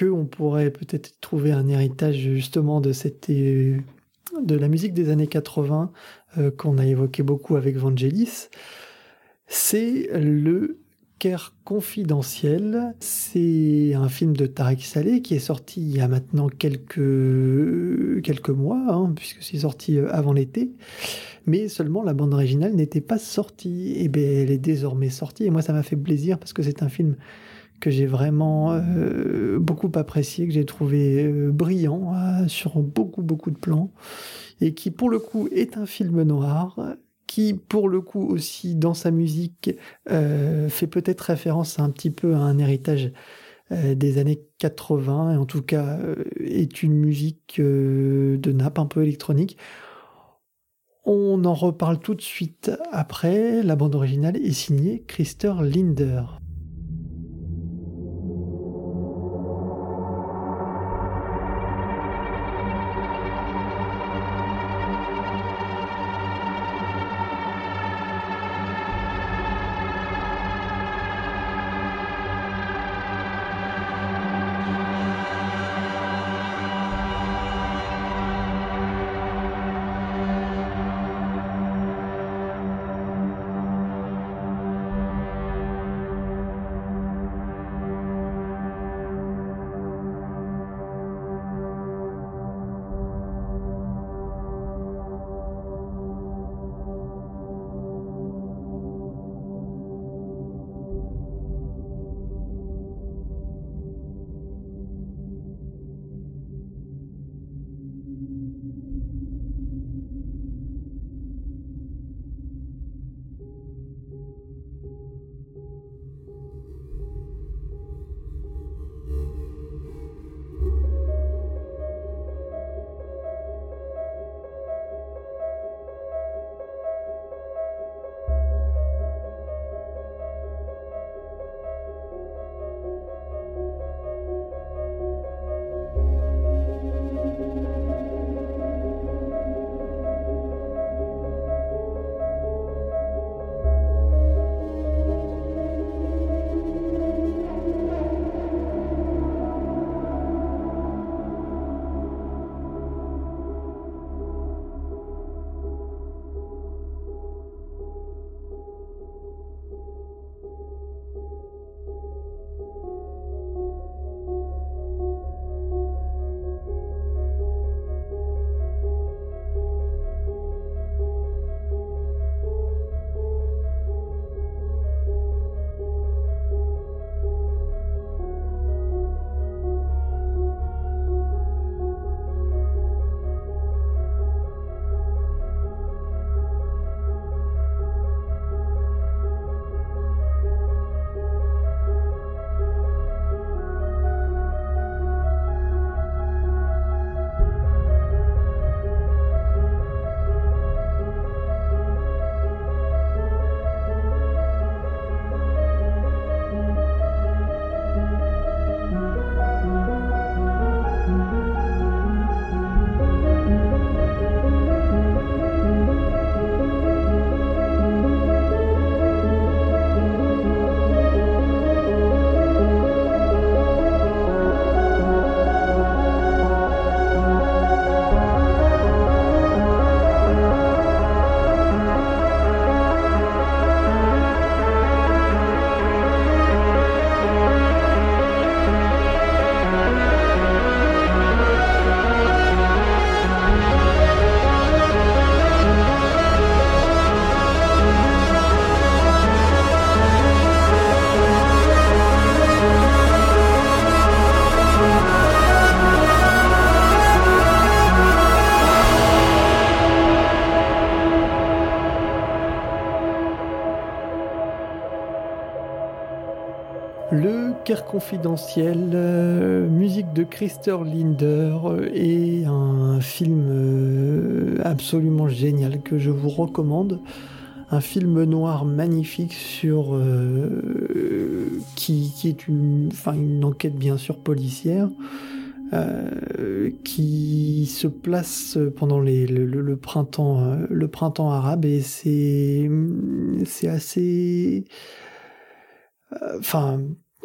on pourrait peut-être trouver un héritage justement de cette euh, de la musique des années 80 euh, qu'on a évoqué beaucoup avec Vangelis. C'est le Caire confidentiel. C'est un film de Tarek Saleh qui est sorti il y a maintenant quelques, quelques mois, hein, puisque c'est sorti euh, avant l'été. Mais seulement la bande originale n'était pas sortie. Et bien, elle est désormais sortie. Et moi, ça m'a fait plaisir parce que c'est un film que j'ai vraiment euh, beaucoup apprécié, que j'ai trouvé euh, brillant sur beaucoup, beaucoup de plans. Et qui, pour le coup, est un film noir qui, pour le coup aussi, dans sa musique, euh, fait peut-être référence un petit peu à un héritage euh, des années 80, et en tout cas euh, est une musique de nappe un peu électronique. On en reparle tout de suite après. La bande originale est signée Christer Linder. Le Caire confidentiel, euh, musique de Christer Linder euh, et un film euh, absolument génial que je vous recommande. Un film noir magnifique sur qui, est une, enfin, enquête bien sûr policière qui se place pendant le, printemps arabe et c'est assez enfin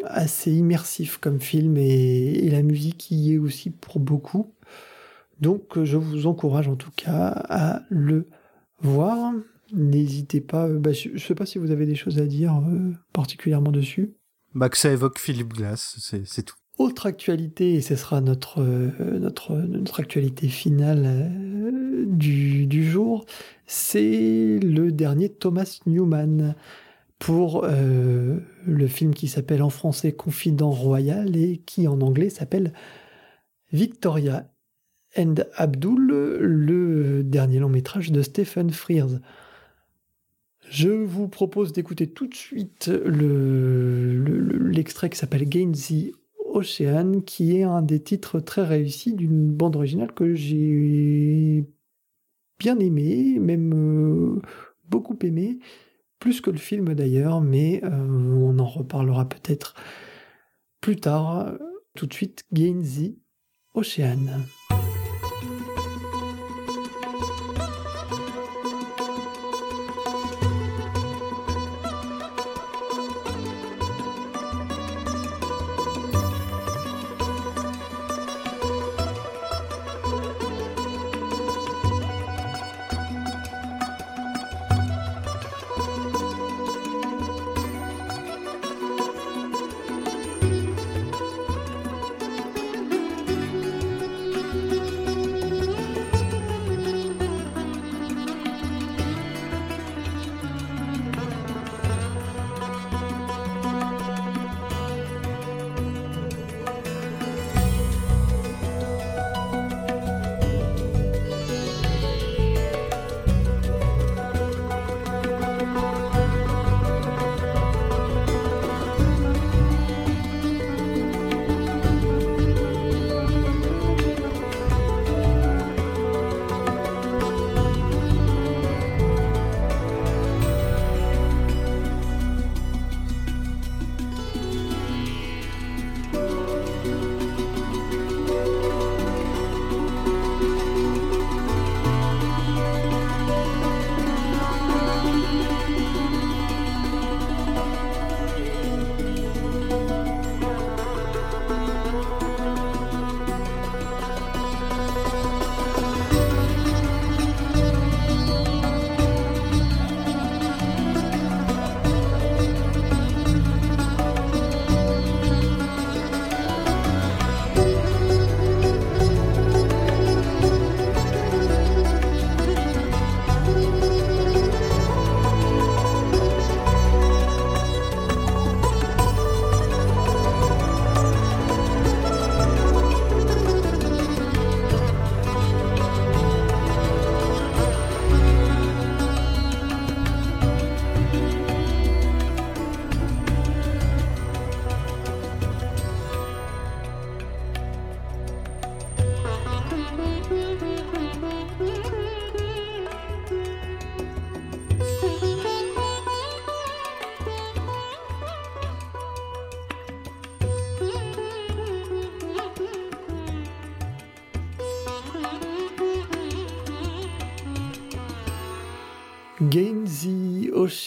assez immersif comme film et, et la musique y est aussi pour beaucoup. Donc euh, je vous encourage en tout cas à le voir. N'hésitez pas, euh, bah, je ne sais pas si vous avez des choses à dire euh, particulièrement dessus. Bah, que ça évoque Philippe Glass, c'est c'est tout. Autre actualité, et ce sera notre, euh, notre, notre actualité finale euh, du, du jour, c'est le dernier Thomas Newman pour euh, le film qui s'appelle en français Confident Royal et qui en anglais s'appelle Victoria and Abdul, le dernier long métrage de Stephen Frears. Je vous propose d'écouter tout de suite le- le- le- l'extrait qui s'appelle Gainsey Ocean, qui est un des titres très réussis d'une bande originale que j'ai bien aimé, même euh, beaucoup aimé, plus que le film d'ailleurs, mais euh, on en reparlera peut-être plus tard. Tout de suite, Gainsey Ocean.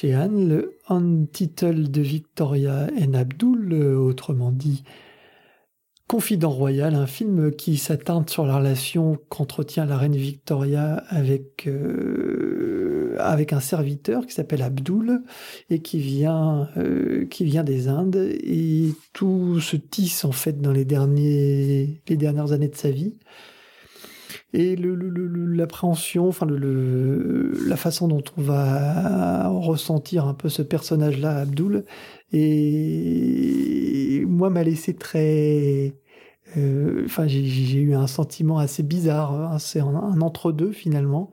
Le Untitled de Victoria and Abdul, autrement dit Confident Royal, un film qui s'attarde sur la relation qu'entretient la reine Victoria avec, euh, un serviteur qui s'appelle Abdul et qui vient, euh, qui vient des Indes. Et tout se tisse en fait dans les, derniers, les dernières années de sa vie. Et l'appréhension, enfin le, le- la façon dont on va ressentir un peu ce personnage-là, Abdul, et moi m'a laissé très, euh, enfin j'ai j'ai eu un sentiment assez bizarre, hein, c'est un, un entre-deux finalement.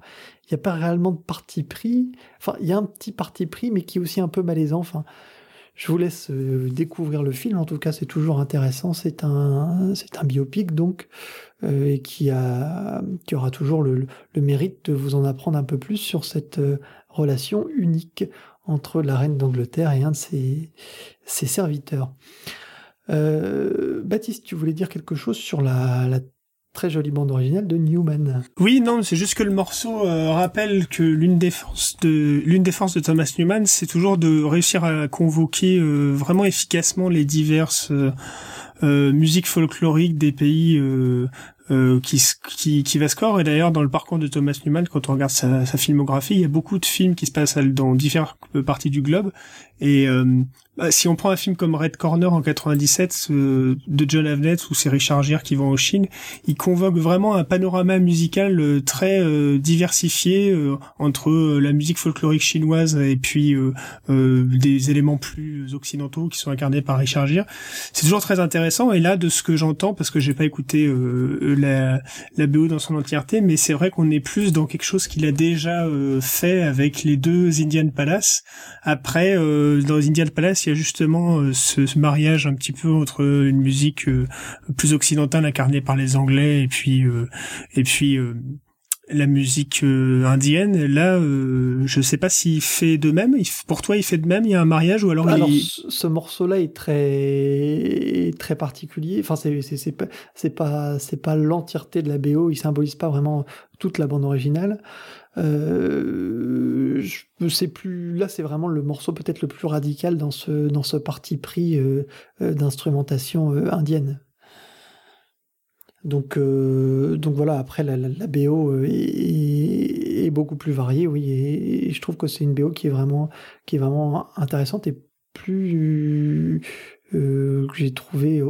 Il n'y a pas réellement de parti pris. Enfin, il y a un petit parti pris, mais qui est aussi un peu malaisant. Enfin, Je vous laisse euh, découvrir le film. En tout cas, c'est toujours intéressant. C'est un, c'est un biopic donc, euh, et qui a, qui aura toujours le, le mérite de vous en apprendre un peu plus sur cette euh, relation unique entre la reine d'Angleterre et un de ses, ses serviteurs. Euh, Baptiste, tu voulais dire quelque chose sur la, la très jolie bande originale de Newman. Oui, non, c'est juste que le morceau euh, rappelle que l'une des forces de l'une des forces de Thomas Newman, c'est toujours de réussir à convoquer euh, vraiment efficacement les diverses euh, musiques folkloriques des pays euh, euh, qui, qui, qui va score. Et d'ailleurs, dans le parcours de Thomas Newman, quand on regarde sa, sa filmographie, il y a beaucoup de films qui se passent dans différentes parties du globe. Et euh, bah, si on prend un film comme Red Corner en 97 euh, de John Avnet ou c'est Richard Gere qui vont en Chine, il convoque vraiment un panorama musical euh, très euh, diversifié euh, entre euh, la musique folklorique chinoise et puis des éléments plus occidentaux qui sont incarnés par Richard Gere. C'est toujours très intéressant. Et là, de ce que j'entends, parce que j'ai pas écouté la, la BO dans son entièreté, mais c'est vrai qu'on est plus dans quelque chose qu'il a déjà fait avec les deux Indian Palace. Après, dans Indian Palace, il y a justement euh, ce, ce, mariage un petit peu entre une musique euh, plus occidentale incarnée par les Anglais et puis euh, et puis la musique indienne. Là, je sais pas s'il fait de même. pour toi, il fait de même? Il y a un mariage ou alors, alors il... ce morceau-là est très très particulier. Enfin, c'est c'est pas c'est pas c'est pas l'entièreté de la BO. Il symbolise pas vraiment toute la bande originale. Euh, sais plus. Là, c'est vraiment le morceau peut-être le plus radical dans ce dans ce parti pris euh, euh, d'instrumentation euh, indienne. Donc donc voilà. Après, la, BO est, beaucoup plus variée, oui. Et, je trouve que c'est une BO qui est vraiment qui est vraiment intéressante et plus que j'ai trouvé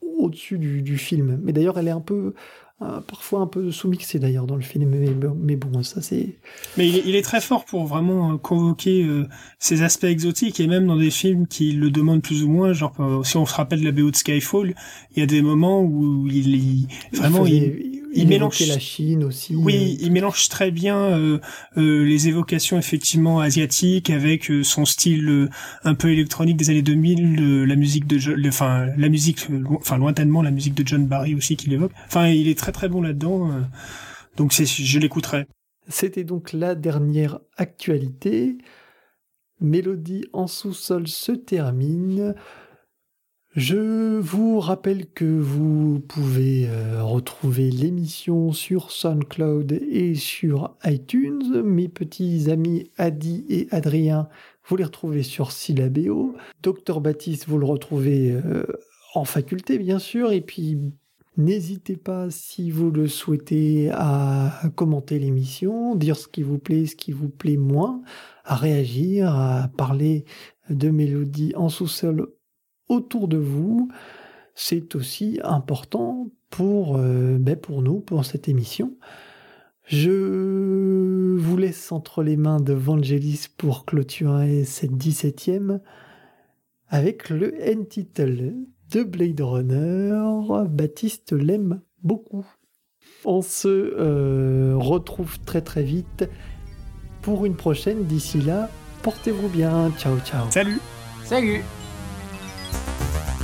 au-dessus du, film. Mais d'ailleurs, elle est un peu euh, parfois un peu sous-mixé d'ailleurs dans le film, mais, mais bon, ça c'est. Mais il est, il est, très fort pour vraiment euh, convoquer euh, ces aspects exotiques et même dans des films qui le demandent plus ou moins. Genre, euh, si on se rappelle la BO de Skyfall, il y a des moments où il, il vraiment il, faisait, il, il mélange la Chine aussi. Oui, il mélange très bien euh, euh, les évocations effectivement asiatiques avec euh, son style un peu électronique des années 2000, la musique de, enfin la musique, enfin lointainement la musique de John Barry aussi qu'il évoque. Enfin, il est très très bon là-dedans. donc c'est, je l'écouterai. C'était donc la dernière actualité. Mélodie en sous-sol se termine. Je vous rappelle que vous pouvez euh, retrouver l'émission sur SoundCloud et sur iTunes. Mes petits amis Adi et Adrien, vous les retrouvez sur Syllabéo. Docteur Baptiste, vous le retrouvez euh, en faculté, bien sûr. Et puis, n'hésitez pas, si vous le souhaitez, à commenter l'émission, dire ce qui vous plaît, ce qui vous plaît moins, à réagir, à parler de mélodies en sous-sol autour de vous, c'est aussi important pour, euh, ben pour nous, pour cette émission. Je vous laisse entre les mains de Vangelis pour clôturer cette 17e avec le end-title de Blade Runner. Baptiste l'aime beaucoup. On se euh, retrouve très très vite pour une prochaine. D'ici là, portez-vous bien. Ciao ciao. Salut. Salut. Bye.